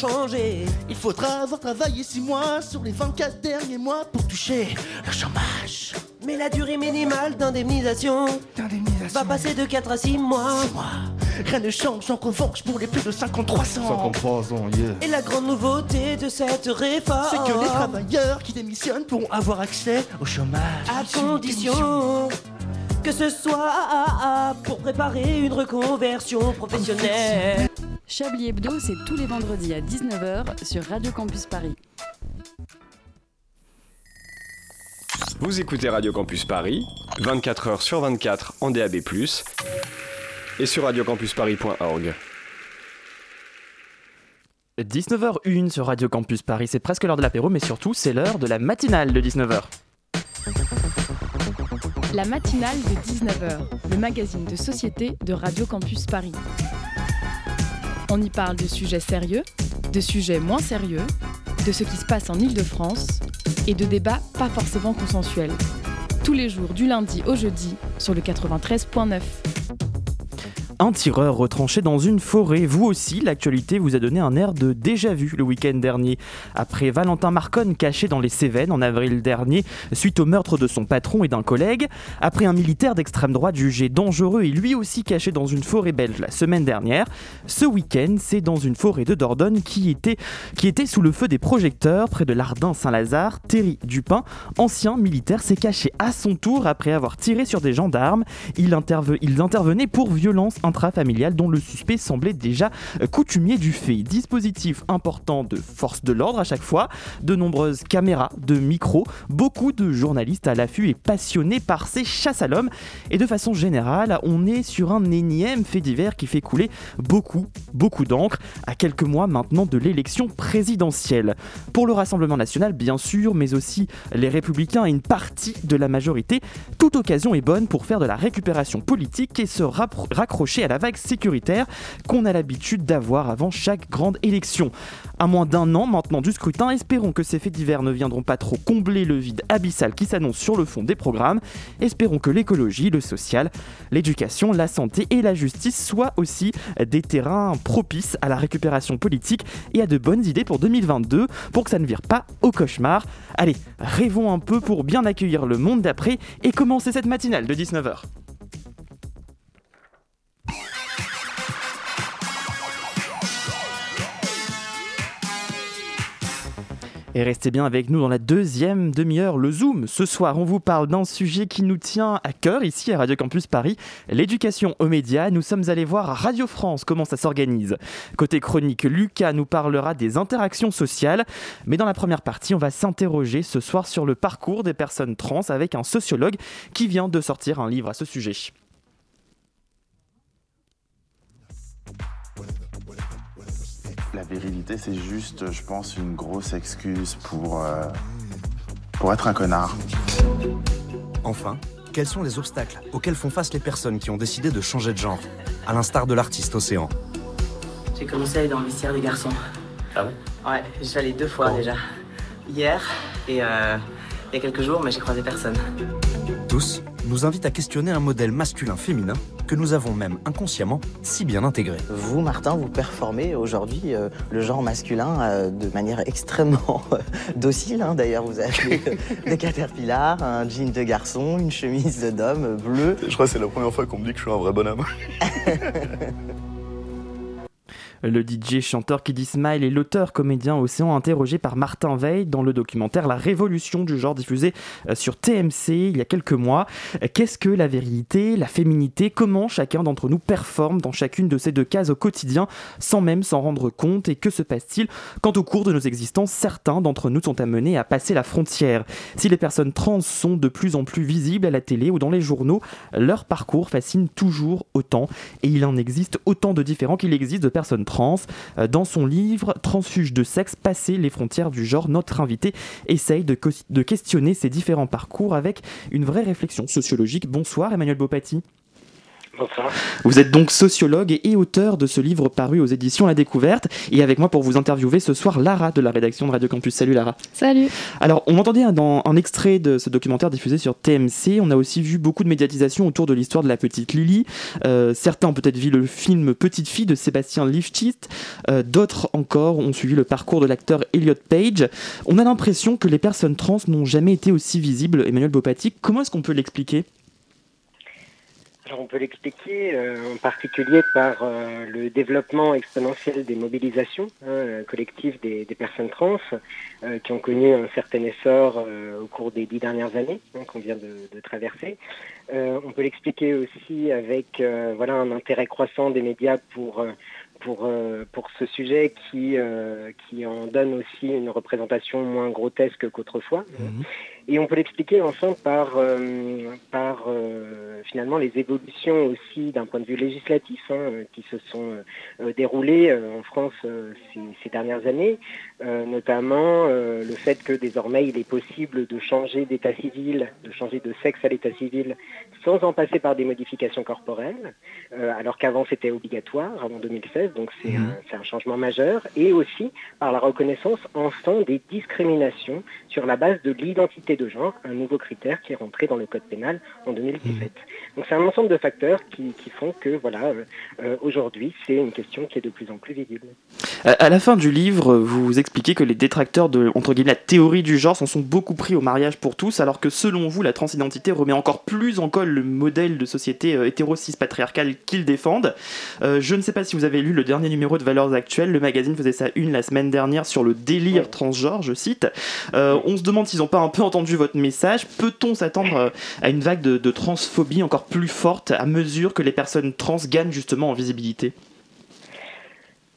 changer. Il faudra avoir travaillé 6 mois sur les 24 derniers mois pour toucher le chômage. Mais la durée minimale d'indemnisation va passer de 4 à 6 mois. Rien ne change en revanche pour les plus de 53 ans. 53 ans, yeah. Et la grande nouveauté de cette réforme, C'est que les travailleurs qui démissionnent pourront avoir accès au chômage. à condition que ce soit pour préparer une reconversion professionnelle. Chablis Hebdo, c'est tous les vendredis à 19h sur Radio Campus Paris. Vous écoutez Radio Campus Paris, 24h sur 24 en DAB+, et sur radiocampusparis.org. 19h01 sur Radio Campus Paris, c'est presque l'heure de l'apéro, mais surtout c'est l'heure de la matinale de 19h. La matinale de 19h, le magazine de société de Radio Campus Paris. On y parle de sujets sérieux, de sujets moins sérieux, de ce qui se passe en Ile-de-France et de débats pas forcément consensuels. Tous les jours du lundi au jeudi sur le 93.9. Un tireur retranché dans une forêt. Vous aussi, l'actualité vous a donné un air de déjà-vu le week-end dernier. Après Valentin Marconne caché dans les Cévennes en avril dernier, suite au meurtre de son patron et d'un collègue. Après un militaire d'extrême droite jugé dangereux et lui aussi caché dans une forêt belge la semaine dernière. Ce week-end, c'est dans une forêt de Dordogne qui était, qui était sous le feu des projecteurs près de l'Ardin Saint-Lazare. Terry Dupin, ancien militaire, s'est caché à son tour après avoir tiré sur des gendarmes. Il, interve- ils intervenaient pour violence intrafamiliale dont le suspect semblait déjà euh, coutumier du fait. Dispositif important de force de l'ordre à chaque fois, de nombreuses caméras, de micros, beaucoup de journalistes à l'affût et passionnés par ces chasses à l'homme. Et de façon générale, on est sur un énième fait divers qui fait couler beaucoup, beaucoup d'encre à quelques mois maintenant de l'élection présidentielle. Pour le Rassemblement national, bien sûr, mais aussi les républicains et une partie de la majorité, toute occasion est bonne pour faire de la récupération politique et se raccrocher à la vague sécuritaire qu'on a l'habitude d'avoir avant chaque grande élection. À moins d'un an maintenant du scrutin, espérons que ces faits divers ne viendront pas trop combler le vide abyssal qui s'annonce sur le fond des programmes. Espérons que l'écologie, le social, l'éducation, la santé et la justice soient aussi des terrains propices à la récupération politique et à de bonnes idées pour 2022 pour que ça ne vire pas au cauchemar. Allez, rêvons un peu pour bien accueillir le monde d'après et commencer cette matinale de 19h. Et restez bien avec nous dans la deuxième demi-heure, le Zoom. Ce soir, on vous parle d'un sujet qui nous tient à cœur ici à Radio Campus Paris, l'éducation aux médias. Nous sommes allés voir à Radio France comment ça s'organise. Côté chronique, Lucas nous parlera des interactions sociales. Mais dans la première partie, on va s'interroger ce soir sur le parcours des personnes trans avec un sociologue qui vient de sortir un livre à ce sujet. La virilité, c'est juste, je pense, une grosse excuse pour, euh, pour être un connard. Enfin, quels sont les obstacles auxquels font face les personnes qui ont décidé de changer de genre, à l'instar de l'artiste Océan J'ai commencé à aller dans le vestiaire des garçons. Ah bon Ouais, j'y suis allé deux fois déjà. Hier et euh, il y a quelques jours, mais j'ai croisé personne. Tous nous invitent à questionner un modèle masculin-féminin que nous avons même inconsciemment si bien intégré. Vous, Martin, vous performez aujourd'hui euh, le genre masculin euh, de manière extrêmement euh, docile. hein. D'ailleurs, vous avez euh, des caterpillars, un jean de garçon, une chemise d'homme bleue. Je crois que c'est la première fois qu'on me dit que je suis un vrai bonhomme. Le DJ chanteur qui dit Smile est l'auteur comédien Océan interrogé par Martin Veil dans le documentaire La révolution du genre diffusé euh, sur TMC il y a quelques mois. Euh, Qu'est-ce que la vérité, la féminité Comment chacun d'entre nous performe dans chacune de ces deux cases au quotidien sans même s'en rendre compte Et que se passe-t-il quand au cours de nos existences, certains d'entre nous sont amenés à passer la frontière? Si les personnes trans sont de plus en plus visibles à la télé ou dans les journaux, leur parcours fascine toujours autant et il en existe autant de différents qu'il existe de personnes trans. Euh, Dans son livre Transfuge de sexe, passer les frontières du genre, notre invité essaye de, questionner ces différents parcours avec une vraie réflexion sociologique. Bonsoir Emmanuel Bopati. Bonsoir. Vous êtes donc sociologue et auteur de ce livre paru aux éditions La Découverte. Et avec moi pour vous interviewer ce soir, Lara de la rédaction de Radio Campus. Salut Lara. Salut. Alors, on entendait un, dans, un extrait de ce documentaire diffusé sur TMC. On a aussi vu beaucoup de médiatisation autour de l'histoire de la petite Lily. Euh, certains ont peut-être vu le film Petite fille de Sébastien Lifshitz. Euh, D'autres encore ont suivi le parcours de l'acteur Elliot Page. On a l'impression que les personnes trans n'ont jamais été aussi visibles. Emmanuel Bopati, comment est-ce qu'on peut l'expliquer? On peut l'expliquer euh, en particulier par euh, le développement exponentiel des mobilisations hein, collectives des, personnes trans euh, qui ont connu un certain essor au cours des dix dernières années hein, qu'on vient de, traverser. on peut l'expliquer aussi avec voilà, un intérêt croissant des médias pour ce sujet qui, qui en donne aussi une représentation moins grotesque qu'autrefois. Mmh. Et on peut l'expliquer enfin par, euh, par euh, finalement les évolutions aussi d'un point de vue législatif hein, qui se sont euh, déroulées en France ces, dernières années, notamment le fait que désormais il est possible de changer d'état civil, de changer de sexe à l'état civil sans en passer par des modifications corporelles, alors qu'avant c'était obligatoire, avant 2016, donc c'est un, un changement majeur, et aussi par la reconnaissance enfin des discriminations sur la base de l'identité de genre, un nouveau critère qui est rentré dans le code pénal en 2017. Mmh. Donc c'est un ensemble de facteurs qui, font que voilà, euh, euh, aujourd'hui c'est une question qui est de plus en plus visible. À la fin du livre, vous expliquez que les détracteurs de entre guillemets, la théorie du genre s'en sont beaucoup pris au mariage pour tous, alors que selon vous, la transidentité remet encore plus en col le modèle de société euh, hétéro-cis patriarcale qu'ils défendent. je ne sais pas si vous avez lu le dernier numéro de Valeurs Actuelles, le magazine faisait sa une la semaine dernière sur le délire transgenre, je cite. on se demande s'ils n'ont pas un peu entendu votre message. Peut-on s'attendre euh, à une vague de, transphobie encore plus forte à mesure que les personnes trans gagnent justement en visibilité?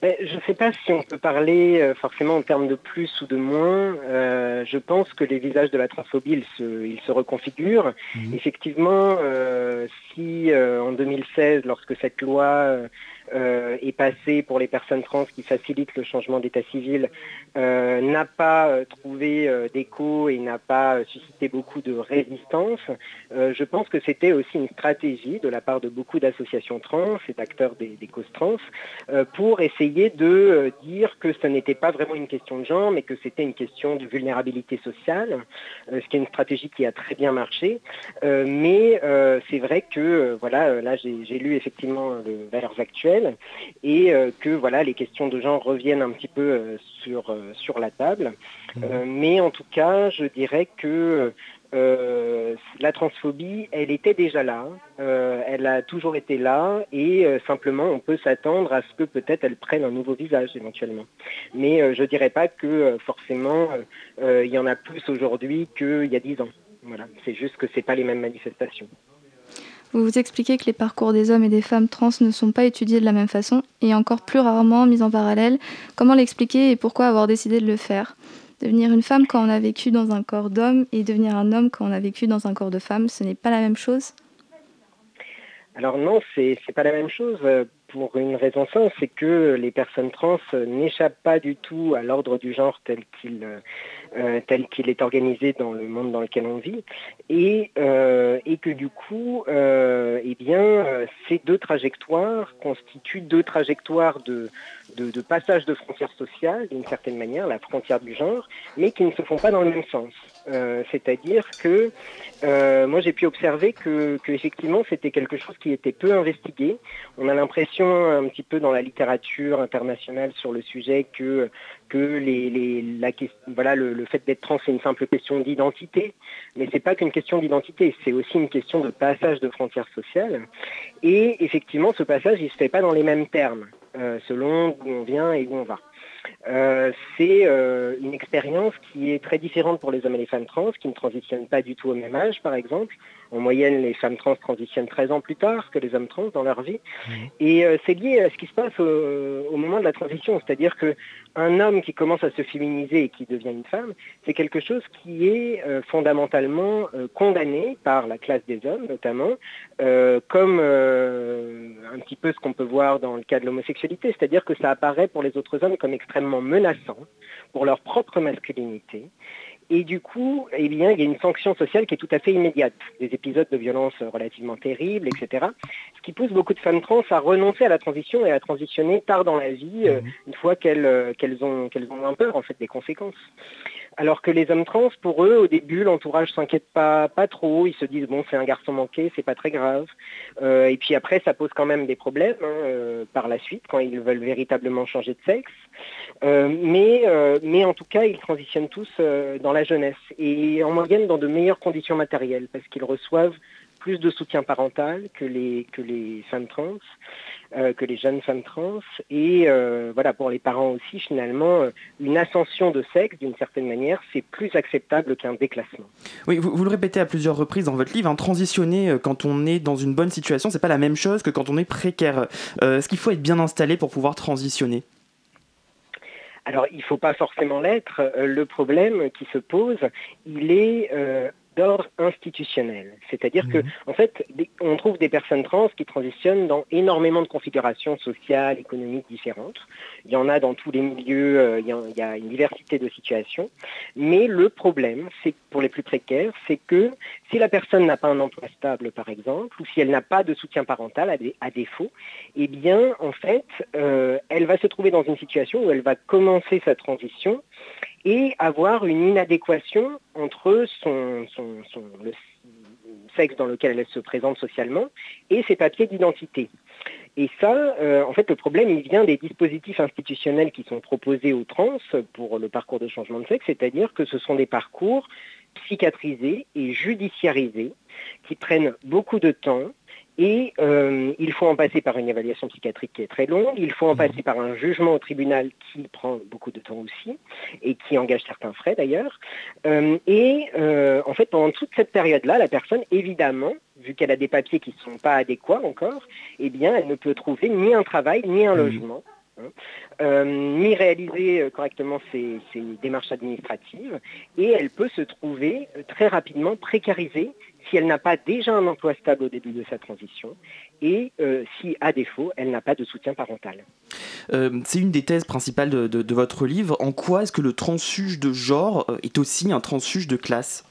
Je ne sais pas si on peut parler euh, forcément en termes de plus ou de moins. Euh, je pense que les visages de la transphobie, ils se, reconfigurent. Mmh. Effectivement, si en 2016, lorsque cette loi euh, est passé pour les personnes trans qui facilitent le changement d'état civil euh, n'a pas euh, trouvé d'écho et n'a pas suscité beaucoup de résistance. je pense que c'était aussi une stratégie de la part de beaucoup d'associations trans et d'acteurs des, causes trans pour essayer de dire que ce n'était pas vraiment une question de genre, mais que c'était une question de vulnérabilité sociale, ce qui est une stratégie qui a très bien marché. mais c'est vrai que, voilà, là j'ai lu effectivement le Valeurs actuelles et euh, que voilà, les questions de genre reviennent un petit peu euh, sur, euh, sur la table. Mhm. mais en tout cas, je dirais que la transphobie, elle était déjà là, elle a toujours été là, et simplement on peut s'attendre à ce que peut-être elle prenne un nouveau visage éventuellement. Mais je ne dirais pas que forcément il y en a plus aujourd'hui qu'il y a dix ans. Voilà, c'est juste que ce n'est pas les mêmes manifestations. Vous vous expliquez que les parcours des hommes et des femmes trans ne sont pas étudiés de la même façon et encore plus rarement mis en parallèle. Comment l'expliquer et pourquoi avoir décidé de le faire? Devenir une femme quand on a vécu dans un corps d'homme et devenir un homme quand on a vécu dans un corps de femme, ce n'est pas la même chose? Alors non, c'est n'est pas la même chose. Euh, pour une raison simple, c'est que les personnes trans n'échappent pas du tout à l'ordre du genre tel qu'il euh, tel qu'il est organisé dans le monde dans lequel on vit, et, euh, et que du coup, eh bien, ces deux trajectoires constituent deux trajectoires de, de, passage de frontières sociales, d'une certaine manière, la frontière du genre, mais qui ne se font pas dans le même sens. Euh, c'est-à-dire que euh, moi j'ai pu observer que, effectivement c'était quelque chose qui était peu investigué. On a l'impression un petit peu dans la littérature internationale sur le sujet que, que les, la, voilà, le, le fait d'être trans c'est une simple question d'identité, mais c'est pas qu'une question d'identité, c'est aussi une question de passage de frontières sociales. Et effectivement ce passage il se fait pas dans les mêmes termes. Euh, selon d'où on vient et où on va. Euh, c'est euh, une expérience qui est très différente pour les hommes et les femmes trans, qui ne transitionnent pas du tout au même âge, par exemple. En moyenne, les femmes trans transitionnent 13 ans plus tard que les hommes trans dans leur vie. Mmh. Et euh, c'est lié à ce qui se passe au, moment de la transition. C'est-à-dire qu'un homme qui commence à se féminiser et qui devient une femme, c'est quelque chose qui est fondamentalement condamné par la classe des hommes, notamment, comme un petit peu ce qu'on peut voir dans le cas de l'homosexualité. C'est-à-dire que ça apparaît pour les autres hommes comme extrêmement menaçant pour leur propre masculinité Et du coup, eh bien, il y a une sanction sociale qui est tout à fait immédiate. Des épisodes de violence relativement terribles, etc. Ce qui pousse beaucoup de femmes trans à renoncer à la transition et à transitionner tard dans la vie, euh, une fois qu'elles euh, ont, un peur en fait des conséquences. Alors que les hommes trans, pour eux, au début, l'entourage s'inquiète pas, pas trop. Ils se disent bon, c'est un garçon manqué, c'est pas très grave. Euh, et puis après, ça pose quand même des problèmes hein, euh, par la suite quand ils veulent véritablement changer de sexe. Euh, mais, en tout cas, ils transitionnent tous dans la jeunesse et en moyenne dans de meilleures conditions matérielles parce qu'ils reçoivent plus de soutien parental que les, que les femmes trans, euh, que les jeunes femmes trans. Et euh, voilà, pour les parents aussi, finalement, euh, une ascension de sexe, d'une certaine manière, c'est plus acceptable qu'un déclassement. Oui, vous, vous le répétez à plusieurs reprises dans votre livre, hein, transitionner quand on est dans une bonne situation, c'est pas la même chose que quand on est précaire. Euh, Est-ce qu'il faut être bien installé pour pouvoir transitionner? Alors, il ne faut pas forcément l'être. Le problème qui se pose, il est euh, d'ordre institutionnel. C'est-à-dire que, en fait, on trouve des personnes trans qui transitionnent dans énormément de configurations sociales, économiques différentes. Il y en a dans tous les milieux, euh, il y, a, il y a une diversité de situations. Mais le problème, c'est pour les plus précaires, c'est que si la personne n'a pas un emploi stable, par exemple, ou si elle n'a pas de soutien parental à, dé- à défaut, eh bien, en fait, euh, elle va se trouver dans une situation où elle va commencer sa transition et avoir une inadéquation entre son, le sexe dans lequel elle se présente socialement et ses papiers d'identité. Et ça, euh, en fait, le problème, il vient des dispositifs institutionnels qui sont proposés aux trans pour le parcours de changement de sexe, c'est-à-dire que ce sont des parcours psychiatrisés et judiciarisés qui prennent beaucoup de temps et euh, il faut en passer par une évaluation psychiatrique qui est très longue, il faut en passer par un jugement au tribunal qui prend beaucoup de temps aussi et qui engage certains frais d'ailleurs. Euh, et euh, en fait, pendant toute cette période-là, la personne, évidemment, vu qu'elle a des papiers qui ne sont pas adéquats encore, eh bien, elle ne peut trouver ni un travail ni un logement. Hein, euh, ni réaliser euh, correctement ses, ses démarches administratives et elle peut se trouver euh, très rapidement précarisée si elle n'a pas déjà un emploi stable au début de sa transition et euh, si, à défaut, elle n'a pas de soutien parental. Euh, C'est une des thèses principales de, de- de votre livre. En quoi est-ce que le transfuge de genre est aussi un transfuge de classe?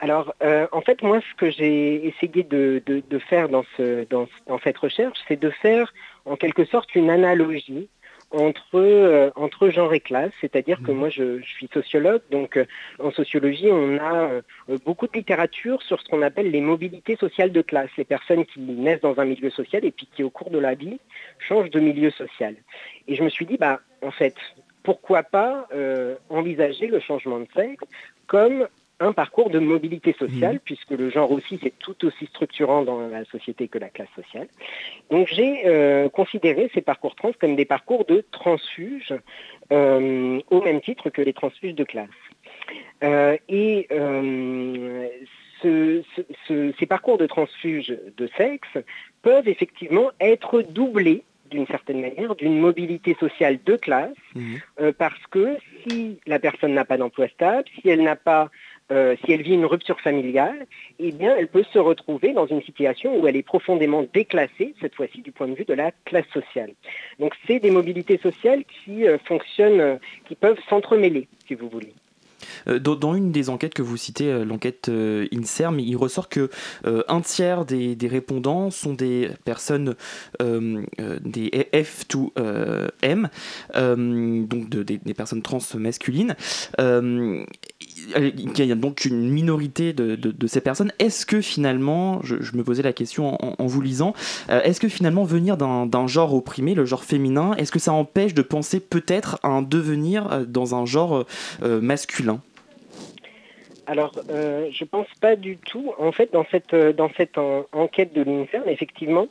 Alors, euh, en fait, moi, ce que j'ai essayé de, de- de faire dans, ce, dans, dans cette recherche, c'est de faire en quelque sorte une analogie entre, euh, entre genre et classe, c'est-à-dire que moi je, je suis sociologue, donc euh, en sociologie on a euh, beaucoup de littérature sur ce qu'on appelle les mobilités sociales de classe, les personnes qui naissent dans un milieu social et puis qui au cours de la vie changent de milieu social. Et je me suis dit, bah en fait, pourquoi pas envisager le changement de sexe comme un parcours de mobilité sociale, puisque le genre aussi c'est tout aussi structurant dans la société que la classe sociale. Donc j'ai euh, considéré ces parcours trans comme des parcours de transfuge, euh, au même titre que les transfuges de classe. Euh, et ce- ce- ce- ces parcours de transfuge de sexe peuvent effectivement être doublés d'une certaine manière d'une mobilité sociale de classe, euh, parce que si la personne n'a pas d'emploi stable, si elle n'a pas euh, si elle vit une rupture familiale, eh bien, elle peut se retrouver dans une situation où elle est profondément déclassée, cette fois-ci du point de vue de la classe sociale. Donc, c'est des mobilités sociales qui euh, fonctionnent, euh, qui peuvent s'entremêler, si vous voulez. Euh, Dans, une des enquêtes que vous citez, euh, l'enquête euh, INSERM, il ressort que un tiers des, répondants sont des personnes des F2M, euh, donc de- des, personnes trans masculines. Il y a donc une minorité de, ces personnes. Est-ce que finalement, je, me posais la question en, en vous lisant, est-ce que finalement venir d'un genre opprimé, le genre féminin, est-ce que ça empêche de penser peut-être à un devenir dans un genre masculin? Alors, euh, je pense pas du tout. En fait, dans cette, euh, dans cette en- enquête de l'INSERM, effectivement,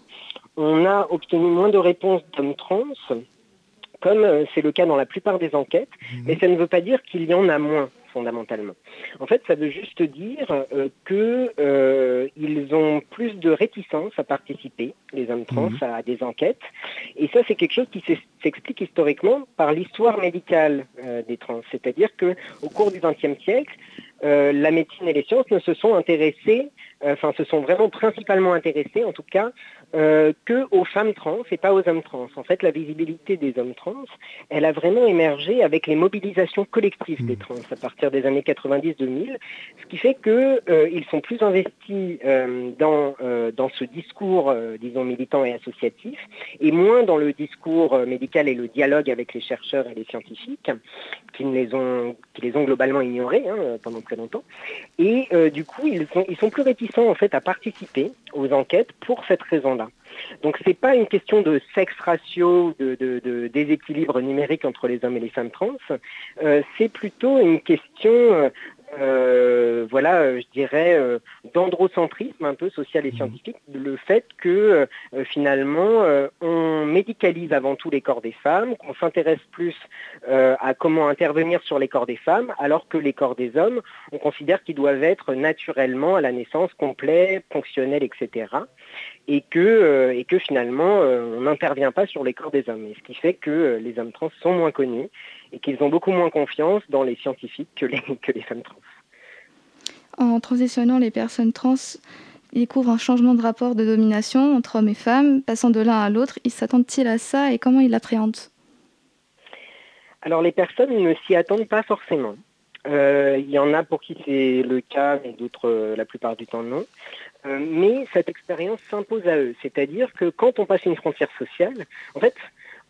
on a obtenu moins de réponses d'hommes trans, comme euh, c'est le cas dans la plupart des enquêtes, mais ça ne veut pas dire qu'il y en a moins fondamentalement. En fait, ça veut juste dire euh, que euh, ils ont plus de réticence à participer, les hommes trans, Mhm. à des enquêtes, et ça c'est quelque chose qui s'explique historiquement par l'histoire médicale des trans, c'est-à-dire que au cours du XXe siècle, la médecine et les sciences ne se sont intéressées, euh, enfin se sont vraiment principalement intéressées en tout cas euh, que aux femmes trans et pas aux hommes trans. En fait, la visibilité des hommes trans, elle a vraiment émergé avec les mobilisations collectives des trans à partir des années 90-2000, ce qui fait qu'ils euh, sont plus investis euh, dans, dans ce discours, disons, militant et associatif, et moins dans le discours médical et le dialogue avec les chercheurs et les scientifiques, qui, les, ont, qui les ont globalement ignorés hein, pendant très longtemps. Et du coup, ils sont, ils sont plus réticents en fait à participer aux enquêtes pour cette raison-là. Donc c'est pas une question de sexe ratio, de, déséquilibre numérique entre les hommes et les femmes trans, euh, c'est plutôt une question euh, voilà, euh, je dirais, euh, d'androcentrisme un peu social et mmh. scientifique, le fait que finalement on médicalise avant tout les corps des femmes, qu'on s'intéresse plus à comment intervenir sur les corps des femmes, alors que les corps des hommes, on considère qu'ils doivent être naturellement à la naissance complets, fonctionnels, etc. Et que, et que finalement on n'intervient pas sur les corps des hommes. Et ce qui fait que les hommes trans sont moins connus et qu'ils ont beaucoup moins confiance dans les scientifiques que les, que les femmes trans. En transitionnant, les personnes trans découvrent un changement de rapport de domination entre hommes et femmes, passant de l'un à l'autre. Ils s'attendent-ils à ça et comment ils l'appréhendent? Alors les personnes ne s'y attendent pas forcément. Euh, il y en a pour qui c'est le cas, mais d'autres euh, la plupart du temps non. Euh, mais cette expérience s'impose à eux. C'est-à-dire que quand on passe une frontière sociale, en fait,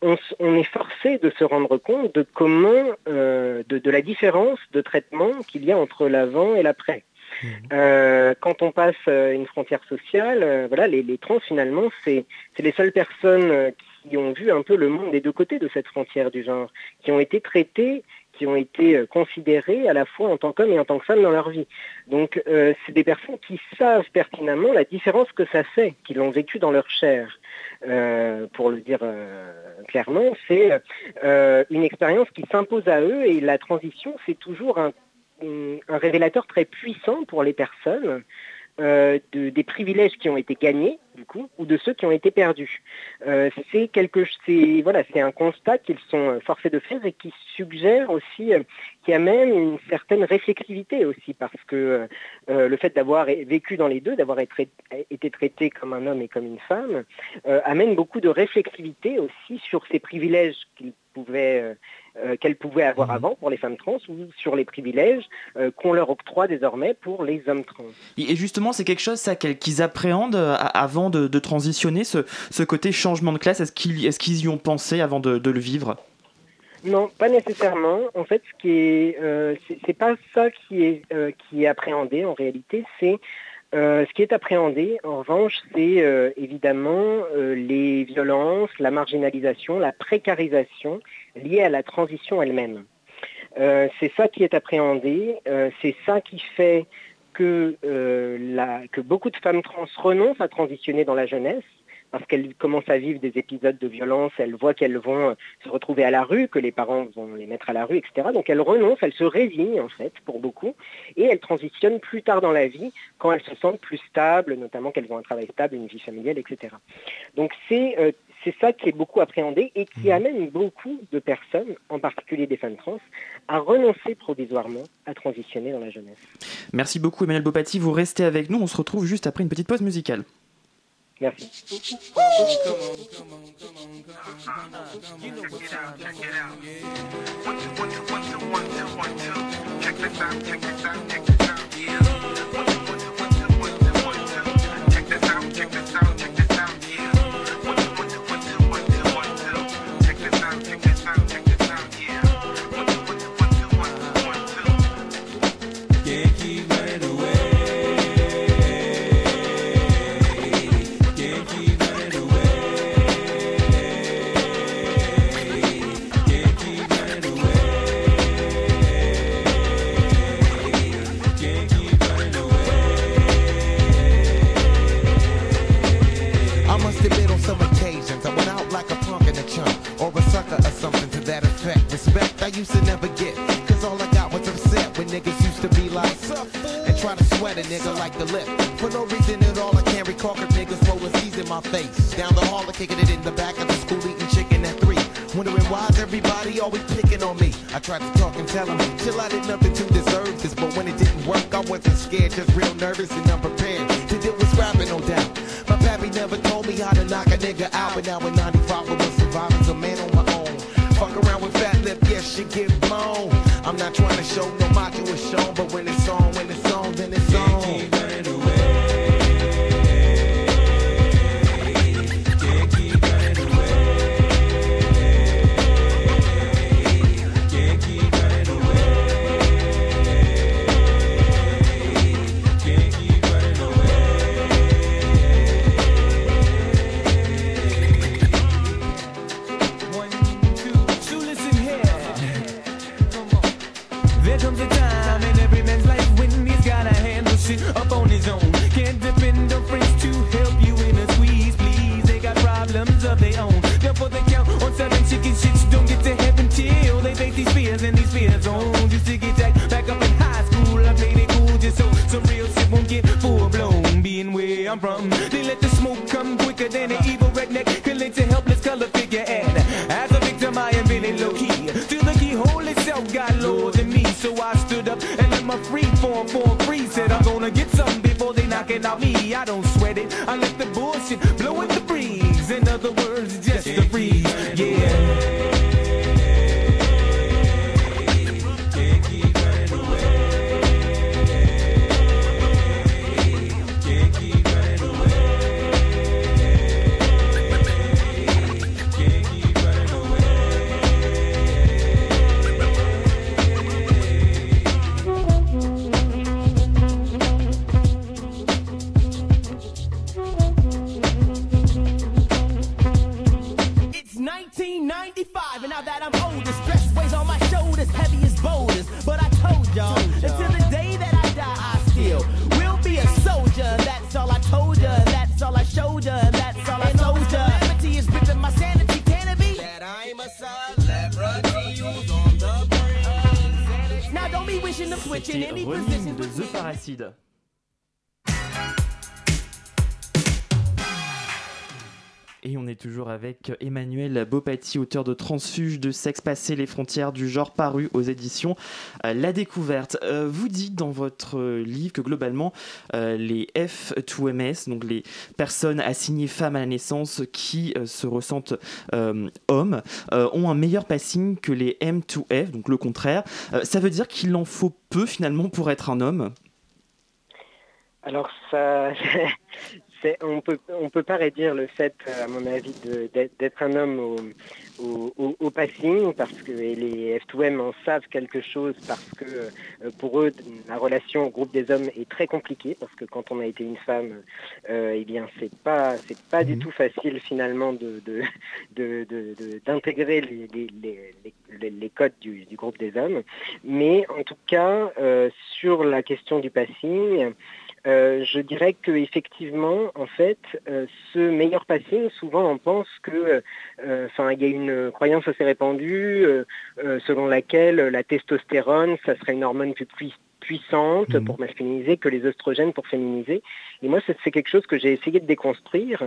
on, est forcé de se rendre compte de comment, de, la différence de traitement qu'il y a entre l'avant et l'après. Mhm. Euh, quand on passe euh, une frontière sociale, euh, voilà, les, trans finalement, c'est les seules personnes qui ont vu un peu le monde des deux côtés de cette frontière du genre, qui ont été traitées qui ont été considérées à la fois en tant qu'hommes et en tant que femmes dans leur vie. Donc c'est des personnes qui savent pertinemment la différence que ça fait, qui l'ont vécu dans leur chair. pour le dire clairement, c'est une expérience qui s'impose à eux et la transition, c'est toujours un un révélateur très puissant pour les personnes euh, de, des privilèges qui ont été gagnés, du coup, ou de ceux qui ont été perdus. Euh, c'est quelque, c'est voilà, c'est un constat qu'ils sont forcés de faire et qui suggère aussi, euh, qui amène une certaine réflexivité aussi, parce que le fait d'avoir vécu dans les deux, d'avoir été, été traité comme un homme et comme une femme, amène beaucoup de réflexivité aussi sur ces privilèges qu'ils pouvaient euh, qu'elles pouvaient avoir mhm. avant pour les femmes trans ou sur les privilèges euh, qu'on leur octroie désormais pour les hommes trans. Et justement, c'est quelque chose ça qu'ils appréhendent euh, avant de, transitionner, ce, côté changement de classe. Est-ce qu'ils est qu'ils y ont pensé avant de, le vivre? Non, pas nécessairement. En fait, ce qui est, c'est pas ça qui est qui est appréhendé en réalité. C'est ce qui est appréhendé, en revanche, c'est évidemment les violences, la marginalisation, la précarisation liées à la transition elle-même. Euh, c'est ça qui est appréhendé, euh, c'est ça qui fait que, euh, que beaucoup de femmes trans renoncent à transitionner dans la jeunesse, parce qu'elles commencent à vivre des épisodes de violence, elles voient qu'elles vont se retrouver à la rue, que les parents vont les mettre à la rue, etc. Donc elles renoncent, elles se résignent en fait pour beaucoup, et elles transitionnent plus tard dans la vie quand elles se sentent plus stables, notamment qu'elles ont un travail stable, une vie familiale, etc. Donc c'est c'est ça qui est beaucoup appréhendé et qui mmh. amène beaucoup de personnes, en particulier des femmes trans, à renoncer provisoirement à transitionner dans la jeunesse. Merci beaucoup Emmanuel Bopati, vous restez avec nous, on se retrouve juste après une petite pause musicale. Yes. Come on, Check it out. Check this out, check check this out. Yeah. Check this out, check this out. Up on. Can't depend on friends to help you in a squeeze, please. They got problems of their own. Therefore they count on seven chicken shits. Don't get to heaven till they face these fears and these fear zones. Used to get jacked back up in high school. I played it cool just so some real shit won't get full blown. Being where I'm from, they let the smoke come quicker than an evil redneck collect a helpless color figure. And as a victim, I am really low key. Till the keyhole itself got lower than me, so I stood up and let my free form form free. Said I'm something out me. I don't sweat it. I let the bullshit blow in Bopati, auteur de Transfuge de sexe passé les frontières du genre paru aux éditions euh, La Découverte. Euh, vous dites dans votre euh, livre que globalement les F2MS, donc les personnes assignées femmes à la naissance qui se ressentent hommes, ont un meilleur passing que les M2F, donc le contraire. Ça veut dire qu'il en faut peu finalement pour être un homme? Alors ça, on peut, on peut pas réduire le fait, euh, à mon avis, d'être, un homme au, au, au- au passing, parce que les F2M en savent quelque chose, parce que euh, pour eux, la relation au groupe des hommes est très compliquée, parce que quand on a été une femme, euh, eh bien, c'est pas, c'est pas du tout facile finalement de, d'intégrer les, les, les, les- les codes du, du groupe des hommes. Mais en tout cas, euh, sur la question du passing, euh, je dirais que effectivement, en fait, euh, ce meilleur passing, souvent on pense que, euh, enfin, il y a une croyance assez répandue euh, selon laquelle la testostérone, ça serait une hormone plus pui- puissante pour masculiniser que les oestrogènes pour féminiser. Et moi, c'est quelque chose que j'ai essayé de déconstruire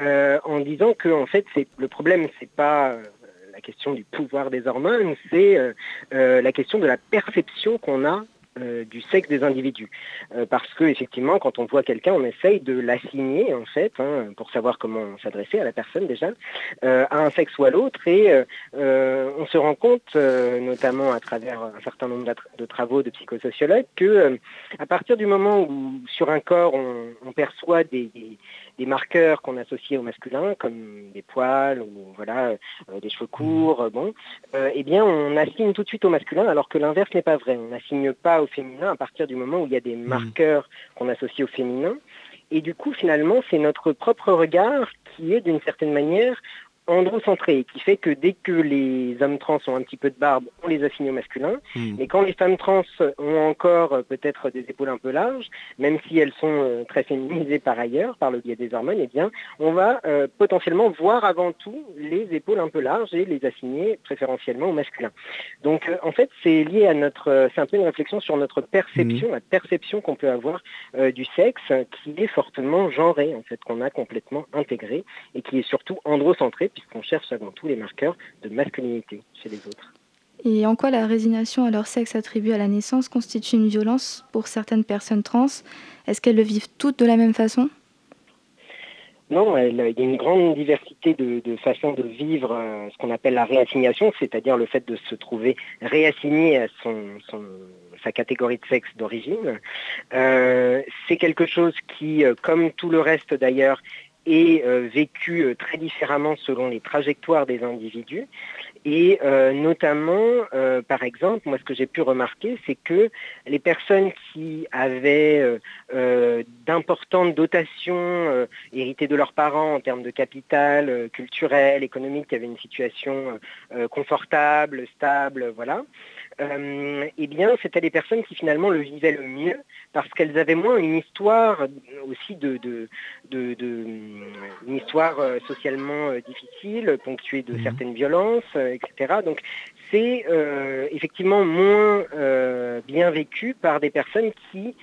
euh, en disant que, en fait, c'est le problème, c'est pas la question du pouvoir des hormones, c'est euh, euh, la question de la perception qu'on a euh, du sexe des individus. Euh, parce que effectivement, quand on voit quelqu'un, on essaye de l'assigner en fait, hein, pour savoir comment s'adresser à la personne déjà, euh, à un sexe ou à l'autre, et euh, euh, on se rend compte, notamment à travers un certain nombre de travaux de psychosociologues, que à partir du moment où sur un corps on, on perçoit des, des- des marqueurs qu'on associe au masculin, comme des poils ou voilà euh, des cheveux courts, euh, bon, euh, eh bien on assigne tout de suite au masculin, alors que l'inverse n'est pas vrai. On n'assigne pas au féminin à partir du moment où il y a des marqueurs qu'on associe au féminin. Et du coup, finalement, c'est notre propre regard qui est d'une certaine manière androcentré, qui fait que dès que les hommes trans ont un petit peu de barbe, on les assigne au masculin. Mais quand les femmes trans ont encore euh, peut-être des épaules un peu larges, même si elles sont euh, très féminisées par ailleurs, par le biais des hormones, eh bien, on va euh, potentiellement voir avant tout les épaules un peu larges et les assigner préférentiellement au masculin. Donc, euh, en fait, c'est lié à notre, c'est un peu une réflexion sur notre perception, la perception qu'on peut avoir euh, du sexe, qui est fortement genrée, en fait, qu'on a complètement intégré et qui est surtout androcentré, puisqu'on cherche avant tout les marqueurs de masculinité chez les autres. Et en quoi la résignation à leur sexe attribué à la naissance constitue une violence pour certaines personnes trans? Est-ce qu'elles le vivent toutes de la même façon? Non, il y a une grande diversité de, de façons de vivre euh, ce qu'on appelle la réassignation, c'est-à-dire le fait de se trouver réassigné à son, son- sa catégorie de sexe d'origine. Euh, c'est quelque chose qui, euh, comme tout le reste d'ailleurs, est euh, vécu euh, très différemment selon les trajectoires des individus. Et euh, notamment, euh, par exemple, moi ce que j'ai pu remarquer, c'est que les personnes qui avaient euh, euh, d'importantes dotations héritées de leurs parents en termes de capital culturel, économique, qui avaient une situation confortable, stable, voilà, euh, eh bien, c'était les personnes qui finalement le vivaient le mieux parce qu'elles avaient moins une histoire euh, aussi de, de, de- de- une histoire euh, socialement euh, difficile, ponctuée de certaines violences, euh, etc. Donc, c'est euh, effectivement moins euh, bien vécu par des personnes qui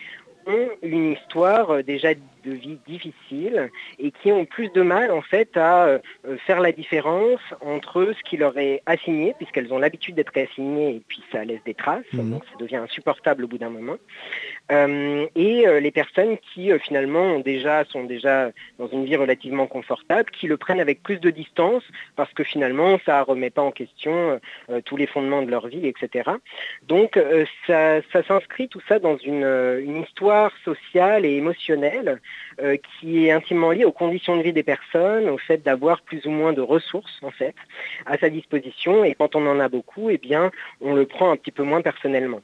ont une histoire euh, déjà de vie difficile et qui ont plus de mal en fait à euh, faire la différence entre ce qui leur est assigné, puisqu'elles ont l'habitude d'être assignées et puis ça laisse des traces, Mhm. donc ça devient insupportable au bout d'un moment. Euh, et euh, les personnes qui finalement ont déjà, sont déjà dans une vie relativement confortable, qui le prennent avec plus de distance parce que finalement ça ne remet pas en question euh, tous les fondements de leur vie, etc. Donc euh, ça, ça s'inscrit tout ça dans une, une histoire sociale et émotionnelle euh, qui est intimement liée aux conditions de vie des personnes, au fait d'avoir plus ou moins de ressources en fait à sa disposition et quand on en a beaucoup, eh bien on le prend un petit peu moins personnellement.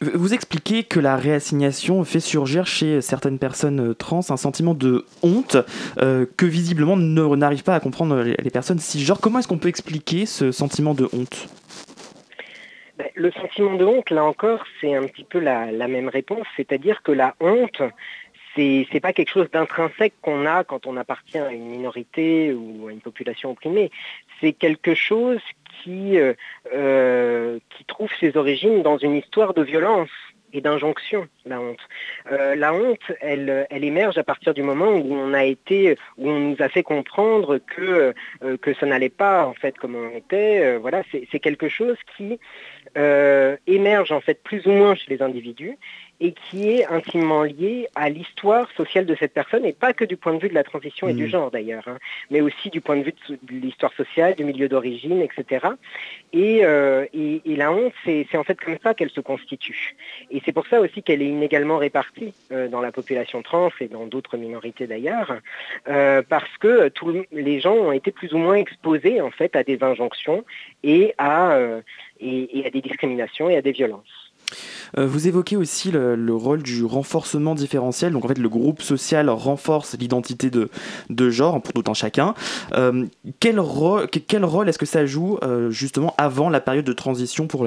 Vous expliquez que la réassignation fait surgir chez certaines personnes euh, trans un sentiment de honte euh, que visiblement n'arrivent pas à comprendre les, personnes cisgenres. Comment est-ce qu'on peut expliquer ce sentiment de honte? Ben, Le sentiment de honte, là encore, c'est un petit peu la, la même réponse, c'est-à-dire que la honte, c'est c'est pas quelque chose d'intrinsèque qu'on a quand on appartient à une minorité ou à une population opprimée. C'est quelque chose qui, euh, euh, qui trouve ses origines dans une histoire de violence et d'injonction, la honte. Euh, la honte, elle, elle émerge à partir du moment où on a été, où on nous a fait comprendre que, euh, que ça n'allait pas en fait comme on était. Euh, voilà, c'est quelque chose qui émerge en fait plus ou moins chez les individus et qui est intimement lié à l'histoire sociale de cette personne et pas que du point de vue de la transition et du Mhm. genre d'ailleurs, hein, mais aussi du point de vue de, de l'histoire sociale, du milieu d'origine, etc. Et, et- et la honte, c'est en fait comme ça qu'elle se constitue. Et c'est pour ça aussi qu'elle est inégalement répartie euh, dans la population trans et dans d'autres minorités d'ailleurs, euh, parce que tous le- les gens ont été plus ou moins exposés en fait à des injonctions et à, euh, et- et à des discriminations et à des violences. Euh, Vous évoquez aussi le, le rôle du renforcement différentiel. Donc en fait, le groupe social renforce l'identité de, de genre pour tout un chacun. Euh, quel, rôle, que- quel rôle est-ce que ça joue euh, justement avant la période de transition pour,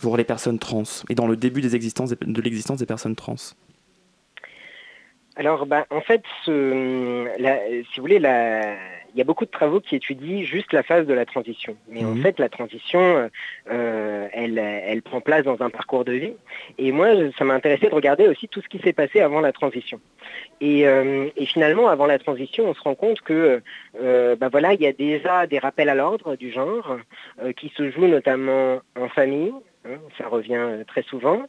pour les personnes trans et dans le début de l'existence des personnes trans? Alors, ben, en fait, si vous voulez, la- il y a beaucoup de travaux qui étudient juste la phase de la transition. Mais en Mhm. fait, la transition, euh, elle, elle prend place dans un parcours de vie. Et moi, ça m'a intéressé de regarder aussi tout ce qui s'est passé avant la transition. Et, euh, et finalement, avant la transition, on se rend compte que, euh, ben voilà, il y a déjà des rappels à l'ordre du genre euh, qui se jouent notamment en famille. Hein, ça revient euh, très souvent,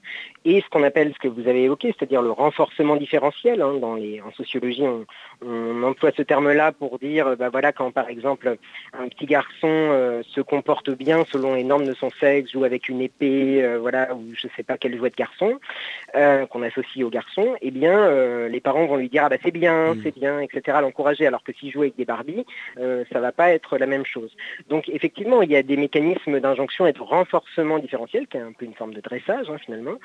et ce qu'on appelle ce que vous avez évoqué, c'est-à-dire le renforcement différentiel. hein, dans les, en sociologie, on, on emploie ce terme-là pour dire, euh, bah voilà, quand par exemple un petit garçon euh, se comporte bien selon les normes de son sexe, joue avec une épée, euh, voilà, ou je sais pas quel jouet de garçon, euh, qu'on associe au garçon, eh bien, les parents vont lui dire, ah bah c'est bien, c'est bien, etc., l'encourager, alors que s'il joue avec des Barbies, ça va pas être la même chose. Donc effectivement, il y a des mécanismes d'injonction et de renforcement différentiel, qui est un peu une forme de dressage hein, finalement,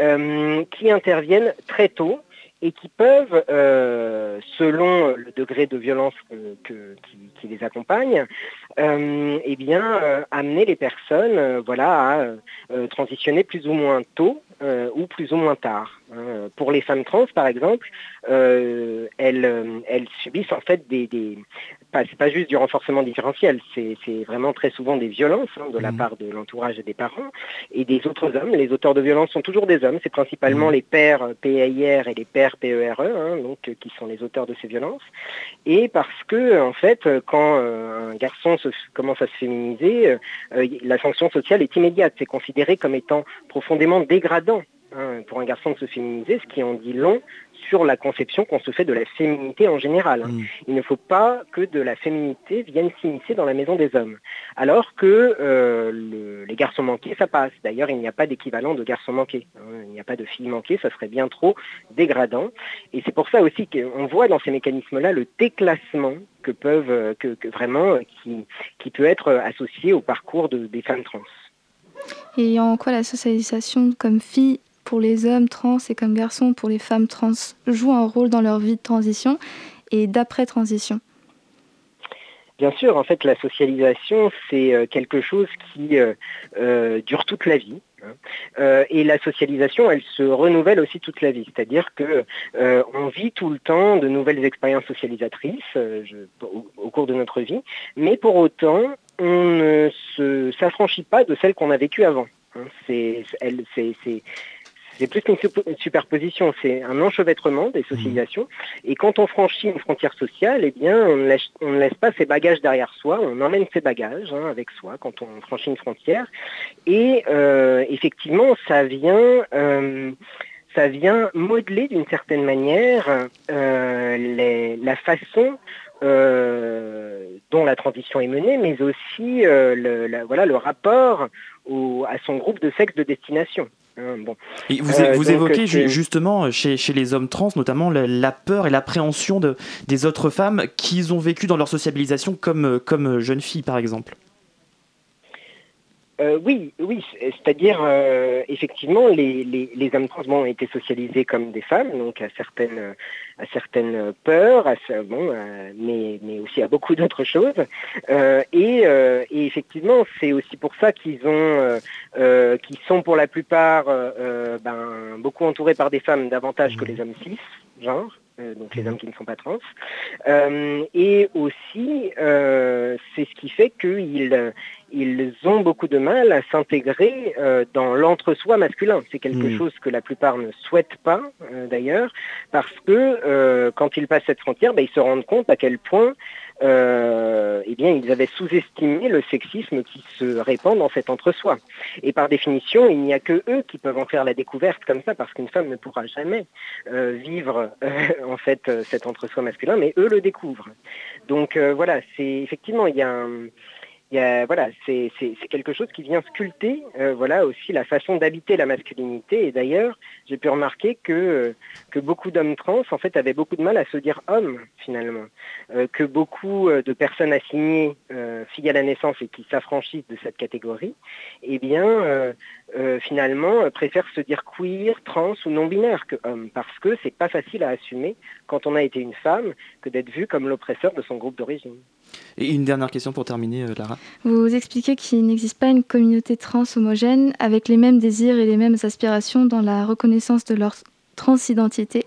euh, qui interviennent très tôt et qui peuvent, euh, selon le degré de violence que- qui, les accompagne, euh, eh bien, euh, amener les personnes euh, voilà, à euh, transitionner plus ou moins tôt euh, ou plus ou moins tard. hein. Pour les femmes trans, par exemple, euh, elles, euh, subissent en fait des pas, c'est pas juste du renforcement différentiel, c'est c'est vraiment très souvent des violences hein, de la part de l'entourage et des parents et des autres hommes. Les auteurs de violences sont toujours des hommes, c'est principalement les pères euh, PAIR et les pères PERE, hein, donc, euh, qui sont les auteurs de ces violences. Et parce que, en fait, euh, quand euh, un garçon se, commence à se féminiser, euh, la sanction sociale est immédiate. C'est considéré comme étant profondément dégradant hein, pour un garçon de se féminiser, ce qui en dit long sur la conception qu'on se fait de la féminité en général. hein. Il ne faut pas que de la féminité vienne s'immiscer dans la maison des hommes. Alors que euh, le- les garçons manqués, ça passe. D'ailleurs, il n'y a pas d'équivalent de garçons manqués. hein. Il n'y a pas de filles manquées, ça serait bien trop dégradant. Et c'est pour ça aussi qu'on voit dans ces mécanismes-là le déclassement que peuvent, euh, que, que vraiment, euh, qui, qui peut être associé au parcours de- des femmes trans. Et en quoi la socialisation comme fille pour les hommes trans et comme garçons pour les femmes trans joue un rôle dans leur vie de transition et d'après-transition Bien sûr, en fait, la socialisation, c'est euh, quelque chose qui euh, euh, dure toute la vie. hein. Et la socialisation, elle se renouvelle aussi toute la vie. C'est-à-dire que on vit tout le temps de nouvelles expériences socialisatrices au, cours de notre vie, mais pour autant, on ne s'affranchit pas de celles qu'on a vécues avant. hein. C'est elle- c'est- c'est plus qu'une sup- une superposition, c'est un enchevêtrement des socialisations. Et quand on franchit une frontière sociale, eh bien, on ne laisse, on ne laisse pas ses bagages derrière soi, on emmène ses bagages hein, avec soi quand on franchit une frontière. Et euh, effectivement, ça vient, euh, ça vient modeler d'une certaine manière euh, les- la façon euh, dont la transition est menée, mais aussi euh, le, la- voilà, le rapport au- à son groupe de sexe de destination. Bon. Et vous, Euh, vous donc, évoquez ju- justement chez, chez les hommes trans, notamment la, la peur et l'appréhension de, des autres femmes qu'ils ont vécu dans leur sociabilisation comme, comme jeunes filles, par exemple. Euh, oui, oui, c'est- c'est-à-dire euh, effectivement les, les, les hommes trans bon, ont été socialisés comme des femmes, donc à certaines à certaines peurs, à, ce- bon, mais mais aussi à beaucoup d'autres choses. Euh, et, euh, et effectivement, c'est aussi pour ça qu'ils ont euh, euh, qu'ils sont pour la plupart ben, beaucoup entourés par des femmes davantage que les hommes cis, genre. Euh, donc les hommes qui ne sont pas trans. Euh, et aussi, euh, c'est ce qui fait qu'ils ils ont beaucoup de mal à s'intégrer euh, dans l'entre-soi masculin. C'est quelque Mm. chose que la plupart ne souhaitent pas, euh, d'ailleurs, parce que euh, quand ils passent cette frontière, ben, ils se rendent compte à quel point euh, eh bien, ils avaient sous-estimé le sexisme qui se répand dans cet entre-soi. Et par définition, il n'y a que eux qui peuvent en faire la découverte comme ça, parce qu'une femme ne pourra jamais euh, vivre euh, en fait cet entre-soi masculin, mais eux le découvrent. Donc voilà, c'est effectivement il y a un voilà, c'est quelque chose qui vient sculpter euh, voilà, aussi la façon d'habiter la masculinité. Et d'ailleurs, j'ai pu remarquer que, euh, que beaucoup d'hommes trans en fait, avaient beaucoup de mal à se dire hommes finalement. Euh, que beaucoup de personnes assignées euh, filles à la naissance et qui s'affranchissent de cette catégorie, eh bien, finalement, préfèrent se dire queer, trans ou non-binaire que homme. Parce que c'est pas facile à assumer quand on a été une femme que d'être vu comme l'oppresseur de son groupe d'origine. Et une dernière question pour terminer, euh, Lara. Vous expliquez qu'il n'existe pas une communauté trans homogène avec les mêmes désirs et les mêmes aspirations dans la reconnaissance de leur transidentité.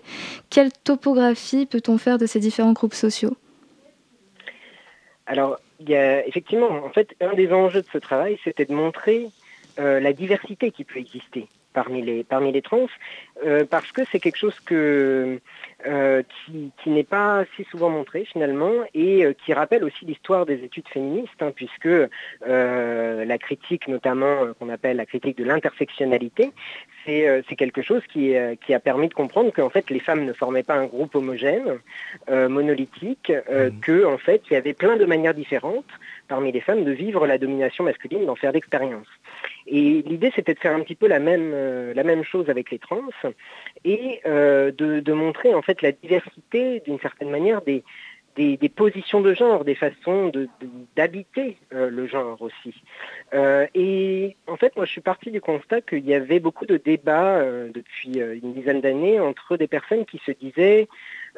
Quelle topographie peut-on faire de ces différents groupes sociaux? Alors, il y a effectivement, en fait, un des enjeux de ce travail, c'était de montrer euh, la diversité qui peut exister parmi les, parmi les trans, euh, parce que c'est quelque chose que, euh, qui, qui n'est pas si souvent montré finalement, et euh, qui rappelle aussi l'histoire des études féministes, hein, puisque euh, la critique notamment euh, qu'on appelle la critique de l'intersectionnalité, c'est euh, quelque chose qui, euh, qui a permis de comprendre qu'en fait les femmes ne formaient pas un groupe homogène, euh, monolithique, euh, que en fait il y avait plein de manières différentes parmi les femmes de vivre la domination masculine, d'en faire l'expérience. Et l'idée, c'était de faire un petit peu la même, euh, la même chose avec les trans et euh, de, de montrer en fait la diversité, d'une certaine manière, des, des, des positions de genre, des façons de- de- d'habiter euh, le genre aussi. Euh, et en fait, moi, je suis parti du constat qu'il y avait beaucoup de débats euh, depuis euh, une dizaine d'années entre des personnes qui se disaient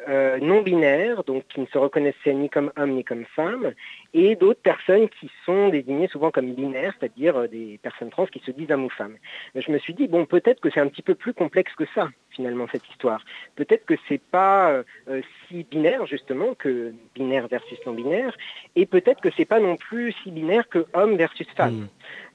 euh, non binaires, donc qui ne se reconnaissaient ni comme hommes ni comme femmes, et d'autres personnes qui sont désignées souvent comme binaires, c'est-à-dire euh, des personnes trans qui se disent hommes ou femmes. Mais je me suis dit, bon, peut-être que c'est un petit peu plus complexe que ça, finalement, cette histoire. Peut-être que c'est pas euh, si binaire, justement, que binaire versus non binaire, et peut-être que c'est pas non plus si binaire que homme versus femme.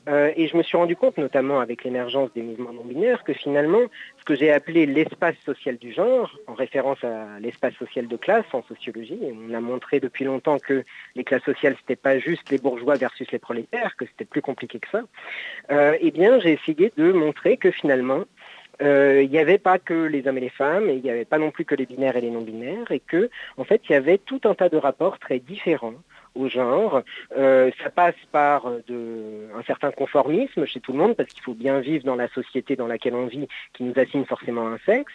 Euh, et je me suis rendu compte, notamment avec l'émergence des mouvements non binaires, que finalement, ce que j'ai appelé l'espace social du genre, en référence à l'espace social de classe en sociologie, on a montré depuis longtemps que les classes sociales, c'était pas juste les bourgeois versus les prolétaires, que c'était plus compliqué que ça, euh, eh bien, j'ai essayé de montrer que finalement, euh, il n'y avait pas que les hommes et les femmes, et il n'y avait pas non plus que les binaires et les non-binaires, et que en fait il y avait tout un tas de rapports très différents au genre. Euh, ça passe par euh, de, un certain conformisme chez tout le monde, parce qu'il faut bien vivre dans la société dans laquelle on vit, qui nous assigne forcément un sexe.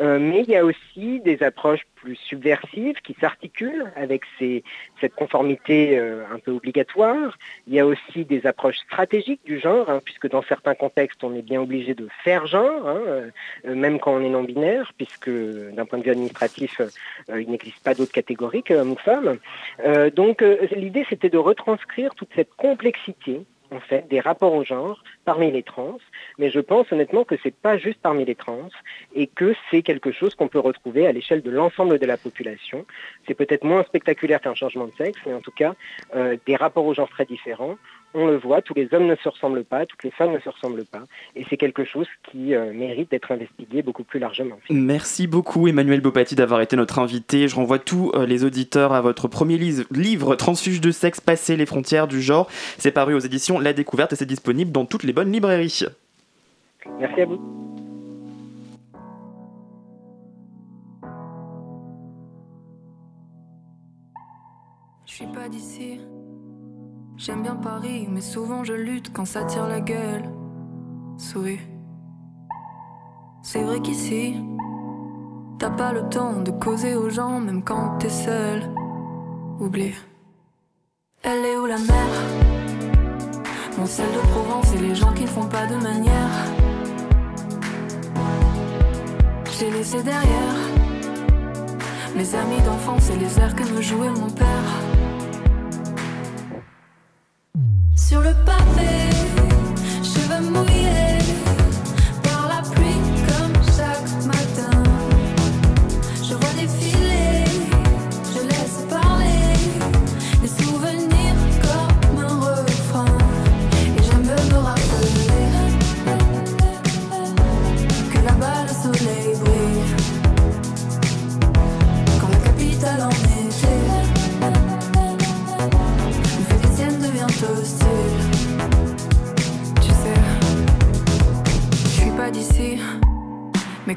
Euh, mais il y a aussi des approches plus subversives qui s'articulent avec ces, cette conformité un peu obligatoire. Il y a aussi des approches stratégiques du genre, hein, puisque dans certains contextes, on est bien obligé de faire genre, hein, même quand on est non-binaire, puisque d'un point de vue administratif, il n'existe pas d'autres catégories que homme ou femme. Euh, donc l'idée, c'était de retranscrire toute cette complexité en fait, des rapports au genre parmi les trans, mais je pense honnêtement que c'est pas juste parmi les trans et que c'est quelque chose qu'on peut retrouver à l'échelle de l'ensemble de la population. C'est peut-être moins spectaculaire qu'un changement de sexe, mais en tout cas, euh, des rapports au genre très différents. On le voit, tous les hommes ne se ressemblent pas, toutes les femmes ne se ressemblent pas, et c'est quelque chose qui euh, mérite d'être investigué beaucoup plus largement. Merci beaucoup Emmanuel Bopati d'avoir été notre invité. Je renvoie tous euh, les auditeurs à votre premier livre Transfuge de sexe, passer les frontières du genre. C'est paru aux éditions La Découverte et c'est disponible dans toutes les bonnes librairies. Merci à vous. Je suis pas d'ici. J'aime bien Paris, mais souvent je lutte quand ça tire la gueule. Souris. C'est vrai qu'ici, t'as pas le temps de causer aux gens, même quand t'es seul. Oublie. Elle est où la mer? Mon sel de Provence et les gens qui font pas de manière. J'ai laissé derrière mes amis d'enfance et les airs que me jouait mon père. Sur le pavé, cheveux mouillés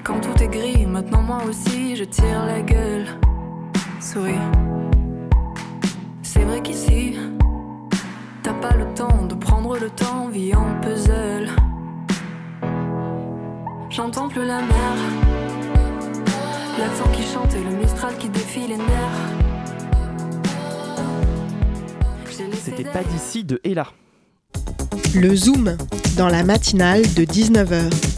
quand tout est gris, maintenant moi aussi je tire la gueule. Souris. C'est vrai qu'ici, t'as pas le temps de prendre le temps, vie en puzzle. J'entends plus la mer. L'accent qui chante et le mistral qui défie les nerfs. C'était pas d'ici de Ella. Le Zoom, dans la matinale de 19h.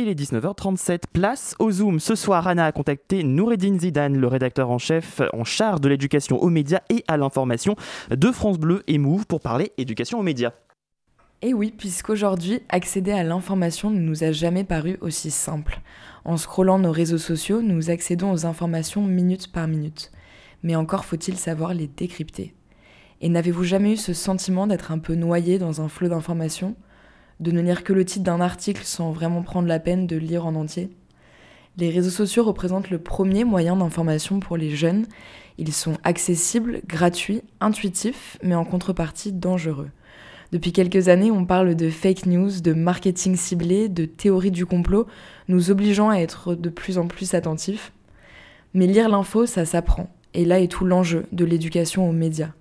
Il est 19h37, place au Zoom. Ce soir, Anna a contacté Noureddin Zidane, le rédacteur en chef en charge de l'éducation aux médias et à l'information de France Bleu et Move pour parler éducation aux médias. Et oui, puisqu'aujourd'hui, accéder à l'information ne nous a jamais paru aussi simple. En scrollant nos réseaux sociaux, nous accédons aux informations minute par minute. Mais encore faut-il savoir les décrypter. Et n'avez-vous jamais eu ce sentiment d'être un peu noyé dans un flot d'informations? De ne lire que le titre d'un article sans vraiment prendre la peine de le lire en entier Les réseaux sociaux représentent le premier moyen d'information pour les jeunes. Ils sont accessibles, gratuits, intuitifs, mais en contrepartie dangereux. Depuis quelques années, on parle de fake news, de marketing ciblé, de théorie du complot, nous obligeant à être de plus en plus attentifs. Mais lire l'info, ça s'apprend. Et là est tout l'enjeu de l'éducation aux médias.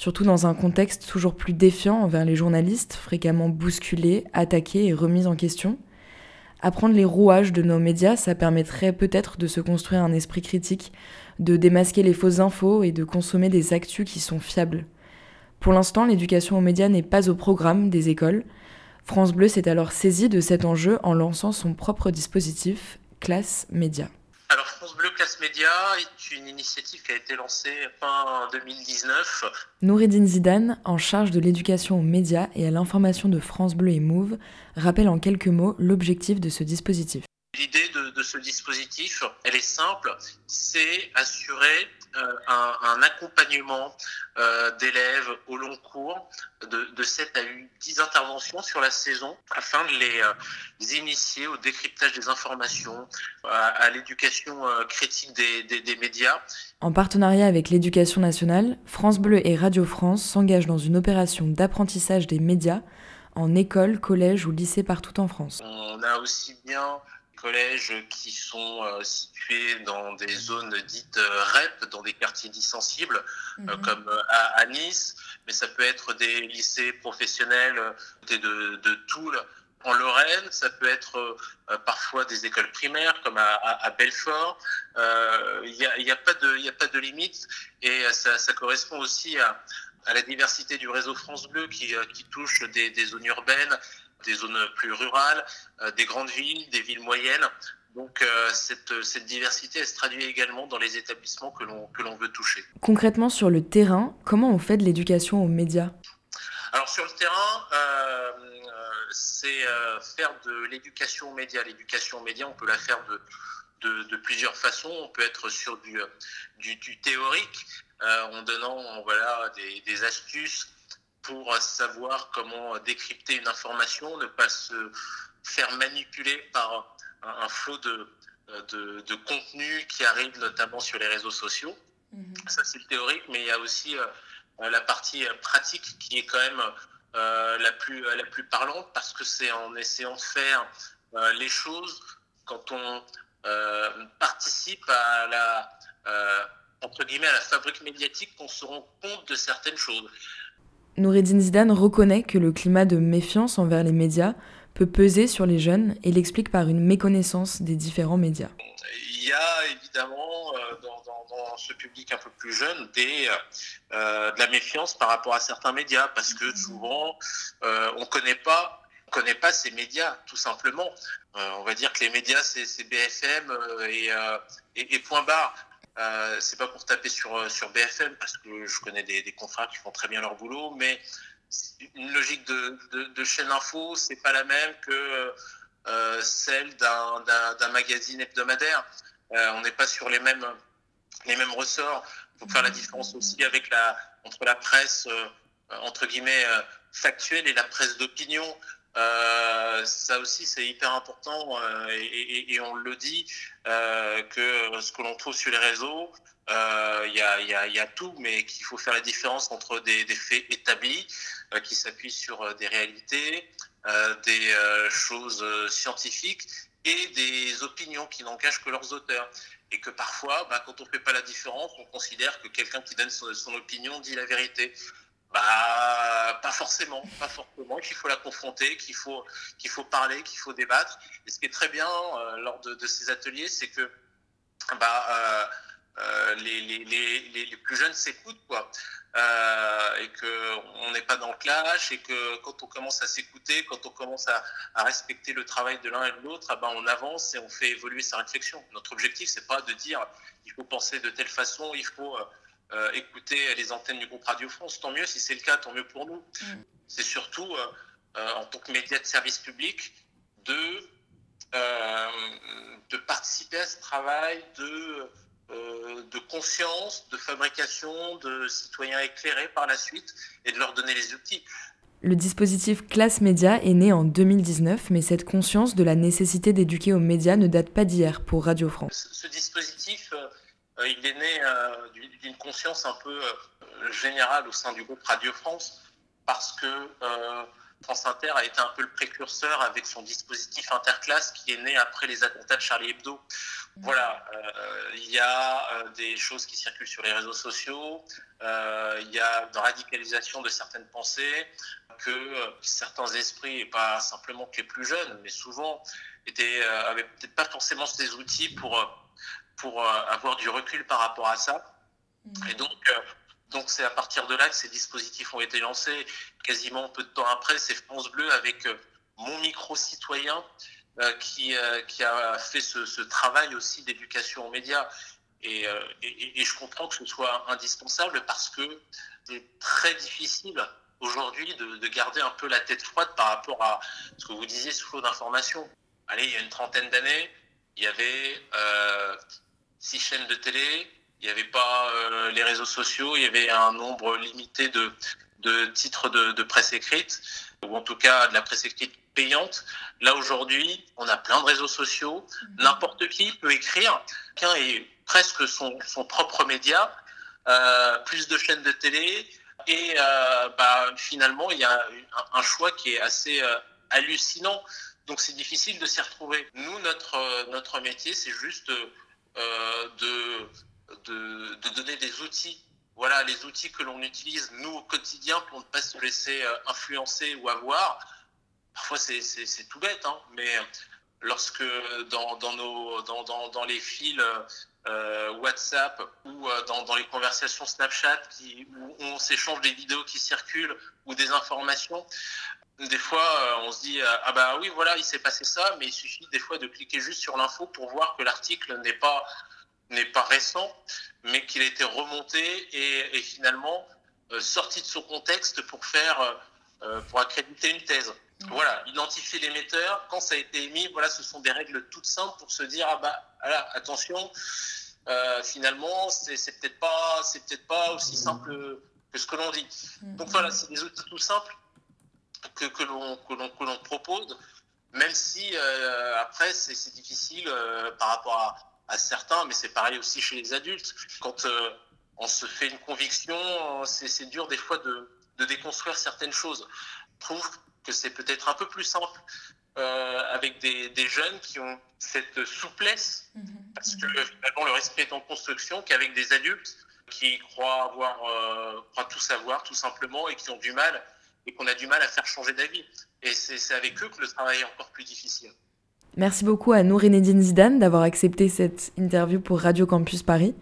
Surtout dans un contexte toujours plus défiant envers les journalistes, fréquemment bousculés, attaqués et remis en question. Apprendre les rouages de nos médias, ça permettrait peut-être de se construire un esprit critique, de démasquer les fausses infos et de consommer des actus qui sont fiables. Pour l'instant, l'éducation aux médias n'est pas au programme des écoles. France Bleu s'est alors saisi de cet enjeu en lançant son propre dispositif, Classe Média. France Bleu Classe Média est une initiative qui a été lancée fin 2019. Noureddin Zidane, en charge de l'éducation aux médias et à l'information de France Bleu et Move, rappelle en quelques mots l'objectif de ce dispositif. L'idée de, de, ce dispositif, elle est simple, c'est assurer euh, un, un, accompagnement euh, d'élèves au long cours de, de 7 à 10 interventions sur la saison afin de les, euh, les initier au décryptage des informations, à, à l'éducation critique des, des, des médias. En partenariat avec l'éducation nationale, France Bleu et Radio France s'engagent dans une opération d'apprentissage des médias en école, collège ou lycée partout en France. On a aussi bien collèges qui sont euh, situés dans des zones dites euh, REP, dans des quartiers dits sensibles, euh, Mhm. comme à, à Nice, mais ça peut être des lycées professionnels de, de Toul. En Lorraine, ça peut être euh, parfois des écoles primaires comme à, à- à Belfort. Euh, Il n'y a, y a pas de, y a pas de limite et ça, ça correspond aussi à, à la diversité du réseau France Bleu qui, qui touche des, des zones urbaines, des zones plus rurales, euh, des grandes villes, des villes moyennes. Donc euh, cette, cette diversité, elle se traduit également dans les établissements que l'on que l'on veut toucher. Concrètement, sur le terrain, comment on fait de l'éducation aux médias? Alors sur le terrain, euh, c'est euh, faire de l'éducation aux médias. L'éducation aux médias, on peut la faire de, de, de plusieurs façons. On peut être sur du, du, du théorique, en donnant voilà, des, des astuces pour savoir comment décrypter une information, ne pas se faire manipuler par un, un flot de, de, de contenu qui arrive notamment sur les réseaux sociaux. Ça, c'est le théorique, mais il y a aussi euh, la partie euh, pratique qui est quand même euh, la, plus, la plus parlante parce que c'est en essayant de faire euh, les choses quand on participe à la, entre guillemets, à la fabrique médiatique qu'on se rend compte de certaines choses. Noureddin Zidane reconnaît que le climat de méfiance envers les médias peut peser sur les jeunes et l'explique par une méconnaissance des différents médias. Il y a évidemment euh, dans, ce public un peu plus jeune euh, de la méfiance par rapport à certains médias parce que souvent euh, on on connaît pas ces médias tout simplement. On va dire que les médias c'est BFM et, et, et point barre. Euh, c'est pas pour taper sur euh, sur BFM parce que je connais des, des confrères qui font très bien leur boulot, mais une logique de, de, chaîne info, c'est pas la même que euh, celle d'un- magazine hebdomadaire. Euh, on n'est pas sur les mêmes, les mêmes ressorts. Il faut faire la différence aussi avec la, entre la presse, entre guillemets, factuelle et la presse d'opinion. Euh, ça aussi, c'est hyper important euh, et, on le dit euh, que ce que l'on trouve sur les réseaux, il y, a, tout, mais qu'il faut faire la différence entre des, faits établis qui s'appuient sur des réalités, des choses scientifiques et des opinions qui n'engagent que leurs auteurs. Et que parfois, bah, quand on ne fait pas la différence, on considère que quelqu'un qui donne son opinion dit la vérité. Bah, pas forcément, pas forcément, qu'il faut la confronter, qu'il faut, qu'il faut parler, qu'il faut débattre. Et ce qui est très bien euh, lors de, ces ateliers, c'est que bah, euh, euh, les, les, les, les- plus jeunes s'écoutent, quoi. Et qu'on n'est pas dans le clash, et que quand on commence à s'écouter, quand on commence à, à respecter le travail de l'un et de l'autre, ah ben, on avance et on fait évoluer sa réflexion. Notre objectif, c'est pas de dire il faut penser de telle façon, il faut euh, écouter les antennes du groupe Radio France. Tant mieux si c'est le cas, tant mieux pour nous. C'est surtout, euh, euh, en tant que média de service public, de, euh, de participer à ce travail de, de conscience, de fabrication de citoyens éclairés par la suite et de leur donner les outils. Le dispositif Classe Média est né en 2019, mais cette conscience de la nécessité d'éduquer aux médias ne date pas d'hier pour Radio France. ce dispositif, il est né euh, d'une conscience un peu euh, générale au sein du groupe Radio France, parce que euh, France Inter a été un peu le précurseur avec son dispositif interclasse qui est né après les attentats de Charlie Hebdo. Voilà, euh, il y a euh, des choses qui circulent sur les réseaux sociaux, euh, il y a une radicalisation de certaines pensées, que euh, certains esprits, et pas simplement que les plus jeunes, mais souvent, étaient, euh, avaient peut-être pas forcément ces outils pour, euh, pour euh, avoir du recul par rapport à ça. Et donc, euh, donc c'est à partir de là que ces dispositifs ont été lancés. Quasiment peu de temps après, c'est France Bleu avec euh, mon micro citoyen euh, qui, euh, qui a fait ce, ce travail aussi d'éducation aux médias. Et, euh, et- et je comprends que ce soit indispensable parce que c'est très difficile aujourd'hui de, de garder un peu la tête froide par rapport à ce que vous disiez, ce flot d'informations. Allez, il y a une trentaine d'années, il y avait six chaînes de télé, il n'y avait pas euh, les réseaux sociaux, il y avait un nombre limité de, de titres de, de presse écrite, ou en tout cas de la presse écrite payante. Là aujourd'hui, on a plein de réseaux sociaux, n'importe qui peut écrire, quelqu'un est presque son, son propre média, euh, plus de chaînes de télé, Et euh, bah, finalement, il y a un, un choix qui est assez hallucinant. Donc c'est difficile de s'y retrouver. Nous, notre, notre métier, c'est juste de, de, de donner des outils. Voilà, les outils que l'on utilise, nous, au quotidien, pour ne pas se laisser euh, influencer ou avoir. Parfois, c'est tout bête, hein, mais lorsque dans, dans, nos, dans, dans, dans les fils euh, WhatsApp ou euh, dans, dans les conversations Snapchat où on s'échange des vidéos qui circulent ou des informations, des fois euh, on se dit euh, ah bah oui voilà il s'est passé ça mais il suffit des fois de cliquer juste sur l'info pour voir que l'article n'est pas n'est pas récent mais qu'il a été remonté et, et finalement euh, sorti de son contexte pour faire euh, pour accréditer une thèse. Voilà, identifier l'émetteur, quand ça a été émis, voilà, ce sont des règles toutes simples pour se dire ah bah voilà, attention, euh, finalement c'est c'est peut-être pas c'est peut-être pas aussi simple que ce que l'on dit. Donc voilà, c'est des outils tout simples que, que l'on propose, même si euh, après c'est difficile euh, par rapport à, à certains, mais c'est pareil aussi chez les adultes. Quand euh, on se fait une conviction, c'est dur des fois de, de déconstruire certaines choses. Je trouve que c'est peut-être un peu plus simple avec des, des jeunes qui ont cette souplesse, parce que finalement le respect est en construction, qu'avec des adultes qui croient avoir, croient tout savoir tout simplement et qui ont du mal et qu'on a du mal à faire changer d'avis. Et c'est avec eux que le travail est encore plus difficile. Merci beaucoup à Nourinedine Zidane d'avoir accepté cette interview pour Radio Campus Paris.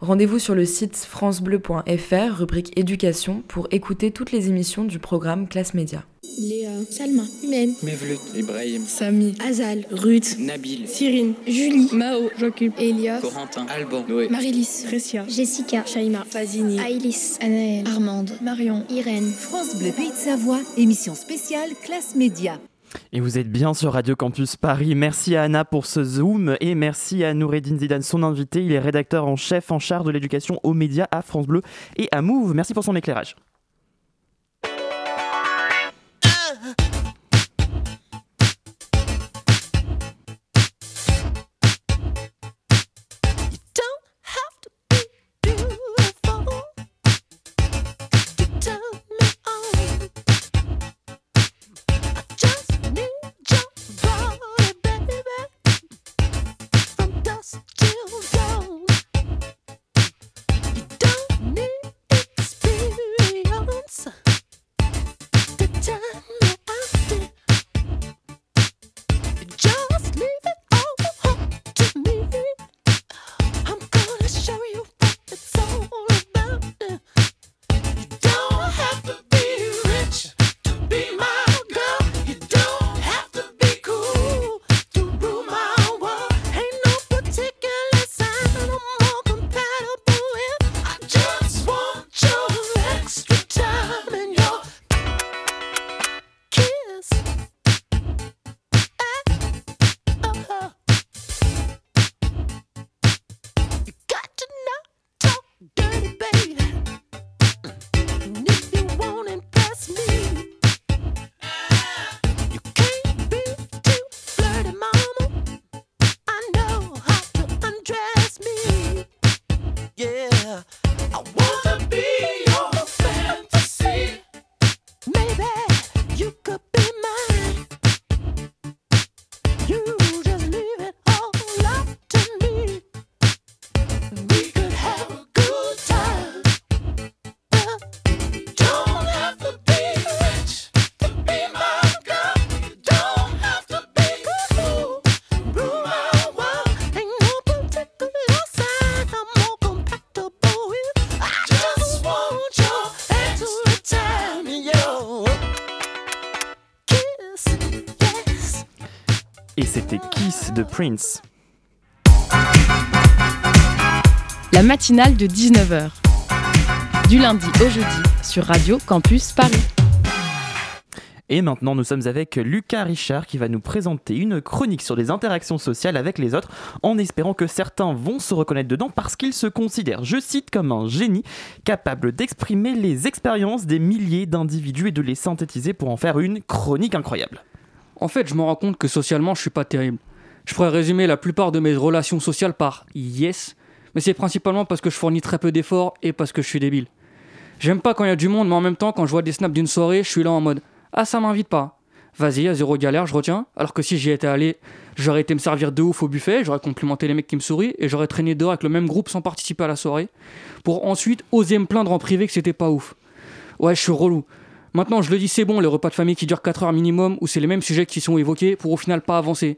Rendez-vous sur le site francebleu.fr, rubrique éducation, pour écouter toutes les émissions du programme Classe Média. Léa, Salma, Humaine, Mevlut, Ibrahim, Samy, Azal, Ruth, Nabil, Cyrine, Julie, Mao, Joachim, Elia, Corentin, Alban, Noé. Marilys, Récia, Jessica, Shaima, Fazini, Aïlis, Anaël, Armande, Marion, Irène. France Bleu Pays de Savoie, émission spéciale Classe Média. Et vous êtes bien sur Radio Campus Paris. Merci à Anna pour ce zoom et merci à Noureddin Zidane, son invité. Il est rédacteur en chef en charge de l'éducation aux médias à France Bleu et à Move. Merci pour son éclairage. Prince. La matinale de 19h. Du lundi au jeudi sur Radio Campus Paris. Et maintenant, nous sommes avec Lucas Richard qui va nous présenter une chronique sur les interactions sociales avec les autres, en espérant que certains vont se reconnaître dedans parce qu'ils se considèrent, je cite, comme un génie capable d'exprimer les expériences des milliers d'individus et de les synthétiser pour en faire une chronique incroyable. En fait, je me rends compte que socialement, je suis pas terrible. Je pourrais résumer la plupart de mes relations sociales par yes, mais c'est principalement parce que je fournis très peu d'efforts et parce que je suis débile. J'aime pas quand il y a du monde, mais en même temps, quand je vois des snaps d'une soirée, je suis là en mode Ah, ça m'invite pas. Vas-y, à zéro galère, je retiens. Alors que si j'y étais allé, j'aurais été me servir de ouf au buffet, j'aurais complimenté les mecs qui me sourient et j'aurais traîné dehors avec le même groupe sans participer à la soirée pour ensuite oser me plaindre en privé que c'était pas ouf. Ouais, je suis relou. Maintenant, je le dis, c'est bon, les repas de famille qui durent 4 heures minimum, où c'est les mêmes sujets qui sont évoqués pour au final pas avancer.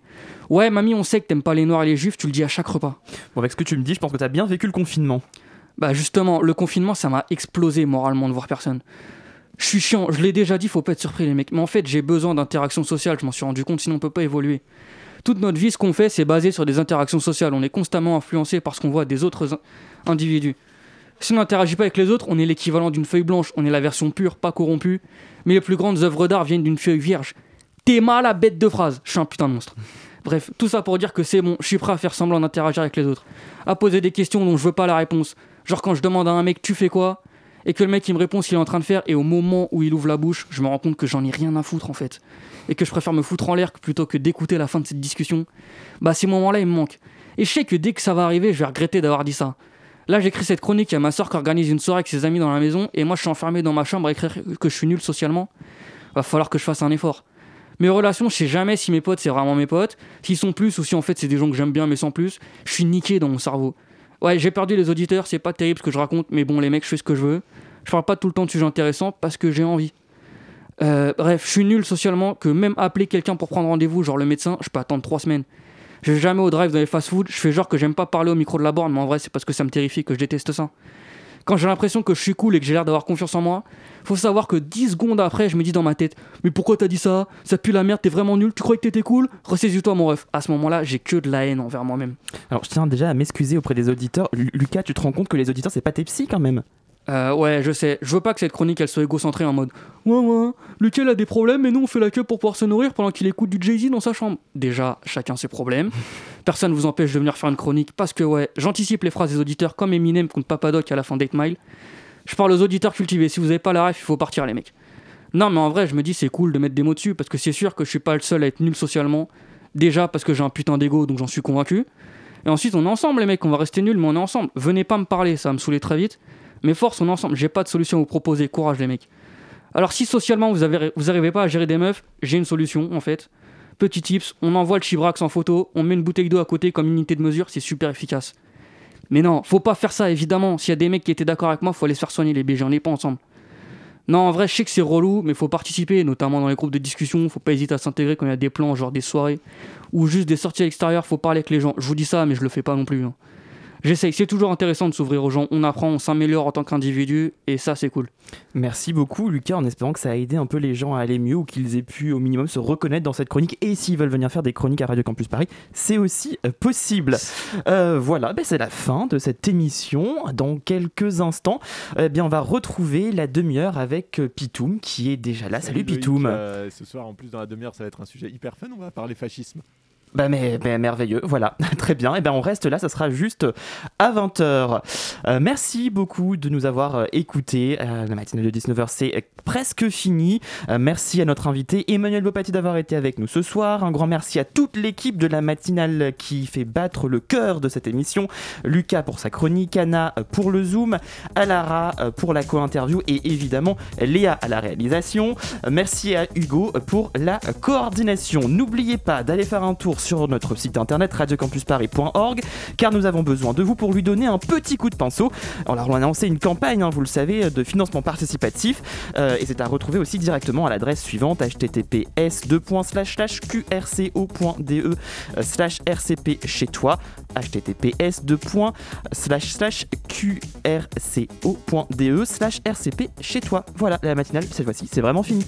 Ouais, mamie, on sait que t'aimes pas les noirs et les juifs, tu le dis à chaque repas. Bon, avec ce que tu me dis, je pense que t'as bien vécu le confinement. Bah justement, le confinement, ça m'a explosé moralement de voir personne. Je suis chiant, je l'ai déjà dit, faut pas être surpris les mecs. Mais en fait, j'ai besoin d'interaction sociale, je m'en suis rendu compte, sinon on peut pas évoluer. Toute notre vie, ce qu'on fait, c'est basé sur des interactions sociales. On est constamment influencé par ce qu'on voit des autres in- individus. Si on n'interagit pas avec les autres, on est l'équivalent d'une feuille blanche. On est la version pure, pas corrompue. Mais les plus grandes œuvres d'art viennent d'une feuille vierge. T'es mal à bête de phrase. Je suis un putain de monstre. Bref, tout ça pour dire que c'est bon, je suis prêt à faire semblant d'interagir avec les autres. À poser des questions dont je veux pas la réponse. Genre quand je demande à un mec tu fais quoi? Et que le mec il me répond ce qu'il est en train de faire et au moment où il ouvre la bouche, je me rends compte que j'en ai rien à foutre en fait. Et que je préfère me foutre en l'air plutôt que d'écouter la fin de cette discussion. Bah ces moments-là ils me manquent. Et je sais que dès que ça va arriver, je vais regretter d'avoir dit ça. Là j'écris cette chronique, il y a ma soeur qui organise une soirée avec ses amis dans la maison et moi je suis enfermé dans ma chambre à écrire que je suis nul socialement. Va falloir que je fasse un effort. Mes relations, je sais jamais si mes potes c'est vraiment mes potes, s'ils sont plus ou si en fait c'est des gens que j'aime bien mais sans plus. Je suis niqué dans mon cerveau. Ouais, j'ai perdu les auditeurs, c'est pas terrible ce que je raconte, mais bon, les mecs, je fais ce que je veux. Je parle pas tout le temps de sujets intéressants parce que j'ai envie. Euh, bref, je suis nul socialement que même appeler quelqu'un pour prendre rendez-vous, genre le médecin, je peux attendre trois semaines. Je vais jamais au drive dans les fast-food, je fais genre que j'aime pas parler au micro de la borne, mais en vrai, c'est parce que ça me terrifie, que je déteste ça. Quand j'ai l'impression que je suis cool et que j'ai l'air d'avoir confiance en moi, faut savoir que 10 secondes après, je me dis dans ma tête Mais pourquoi t'as dit ça? Ça pue la merde, t'es vraiment nul, tu croyais que t'étais cool? Ressaisis-toi, mon ref. À ce moment-là, j'ai que de la haine envers moi-même. Alors, je tiens déjà à m'excuser auprès des auditeurs. Lu- Lucas, tu te rends compte que les auditeurs, c'est pas tes psys quand même Euh, ouais, je sais. Je veux pas que cette chronique elle soit égocentrée en mode Ouais, ouais, Lucas a des problèmes et nous on fait la queue pour pouvoir se nourrir pendant qu'il écoute du Jay-Z dans sa chambre. Déjà, chacun ses problèmes. Personne vous empêche de venir faire une chronique parce que, ouais, j'anticipe les phrases des auditeurs comme Eminem contre Papadoc à la fin d'Eight Mile. Je parle aux auditeurs cultivés. Si vous avez pas la ref, il faut partir, les mecs. Non, mais en vrai, je me dis c'est cool de mettre des mots dessus parce que c'est sûr que je suis pas le seul à être nul socialement. Déjà parce que j'ai un putain d'ego donc j'en suis convaincu. Et ensuite, on est ensemble, les mecs, on va rester nuls, mais on est ensemble. Venez pas me parler, ça va me saouler très vite. Mais force, on est ensemble. J'ai pas de solution à vous proposer. Courage, les mecs. Alors, si socialement vous, avez, arrivez pas à gérer des meufs, j'ai une solution en fait. Petit tips, on envoie le chibrax en photo, on met une bouteille d'eau à côté comme unité de mesure, c'est super efficace. Mais non, faut pas faire ça évidemment. S'il y a des mecs qui étaient d'accord avec moi, faut aller se faire soigner les BG, on n'est pas ensemble. Non, en vrai, je sais que c'est relou, mais faut participer, notamment dans les groupes de discussion. Faut pas hésiter à s'intégrer quand il y a des plans, genre des soirées ou juste des sorties à l'extérieur. Faut parler avec les gens. Je vous dis ça, mais je le fais pas non plus. hein. J'essaye. C'est toujours intéressant de s'ouvrir aux gens. On apprend, on s'améliore en tant qu'individu, et ça, c'est cool. Merci beaucoup, Lucas, en espérant que ça a aidé un peu les gens à aller mieux ou qu'ils aient pu au minimum se reconnaître dans cette chronique. Et s'ils veulent venir faire des chroniques à Radio Campus Paris, c'est aussi euh, possible. Euh, voilà, ben, c'est la fin de cette émission. Dans quelques instants, eh bien, on va retrouver la demi-heure avec euh, Pitoum qui est déjà là. Salut, Loïc, Pitoum. euh, ce soir, en plus, dans la demi-heure, ça va être un sujet hyper fun. On va parler fascisme. Bah mais, merveilleux, voilà, très bien. Et ben on reste là, ça sera juste à 20h. merci beaucoup de nous avoir euh, écoutés. Euh, la matinale de 19h c'est euh, presque fini. Euh, merci à notre invité Emmanuel Bopati d'avoir été avec nous ce soir. Un grand merci à toute l'équipe de la matinale qui fait battre le cœur de cette émission. Lucas pour sa chronique, Anna euh, pour le Zoom, Alara euh, pour la co-interview et évidemment Léa à la réalisation. Euh, Merci à Hugo pour la coordination. N'oubliez pas d'aller faire un tour sur notre site internet radiocampusparis.org car nous avons besoin de vous pour lui donner un petit coup de pinceau. Alors on a lancé une campagne, hein, vous le savez, de financement participatif euh, et c'est à retrouver aussi directement à l'adresse suivante https qrco.de rcp chez toi https qrco.de rcp chez toi. Voilà, la matinale cette fois-ci c'est vraiment fini.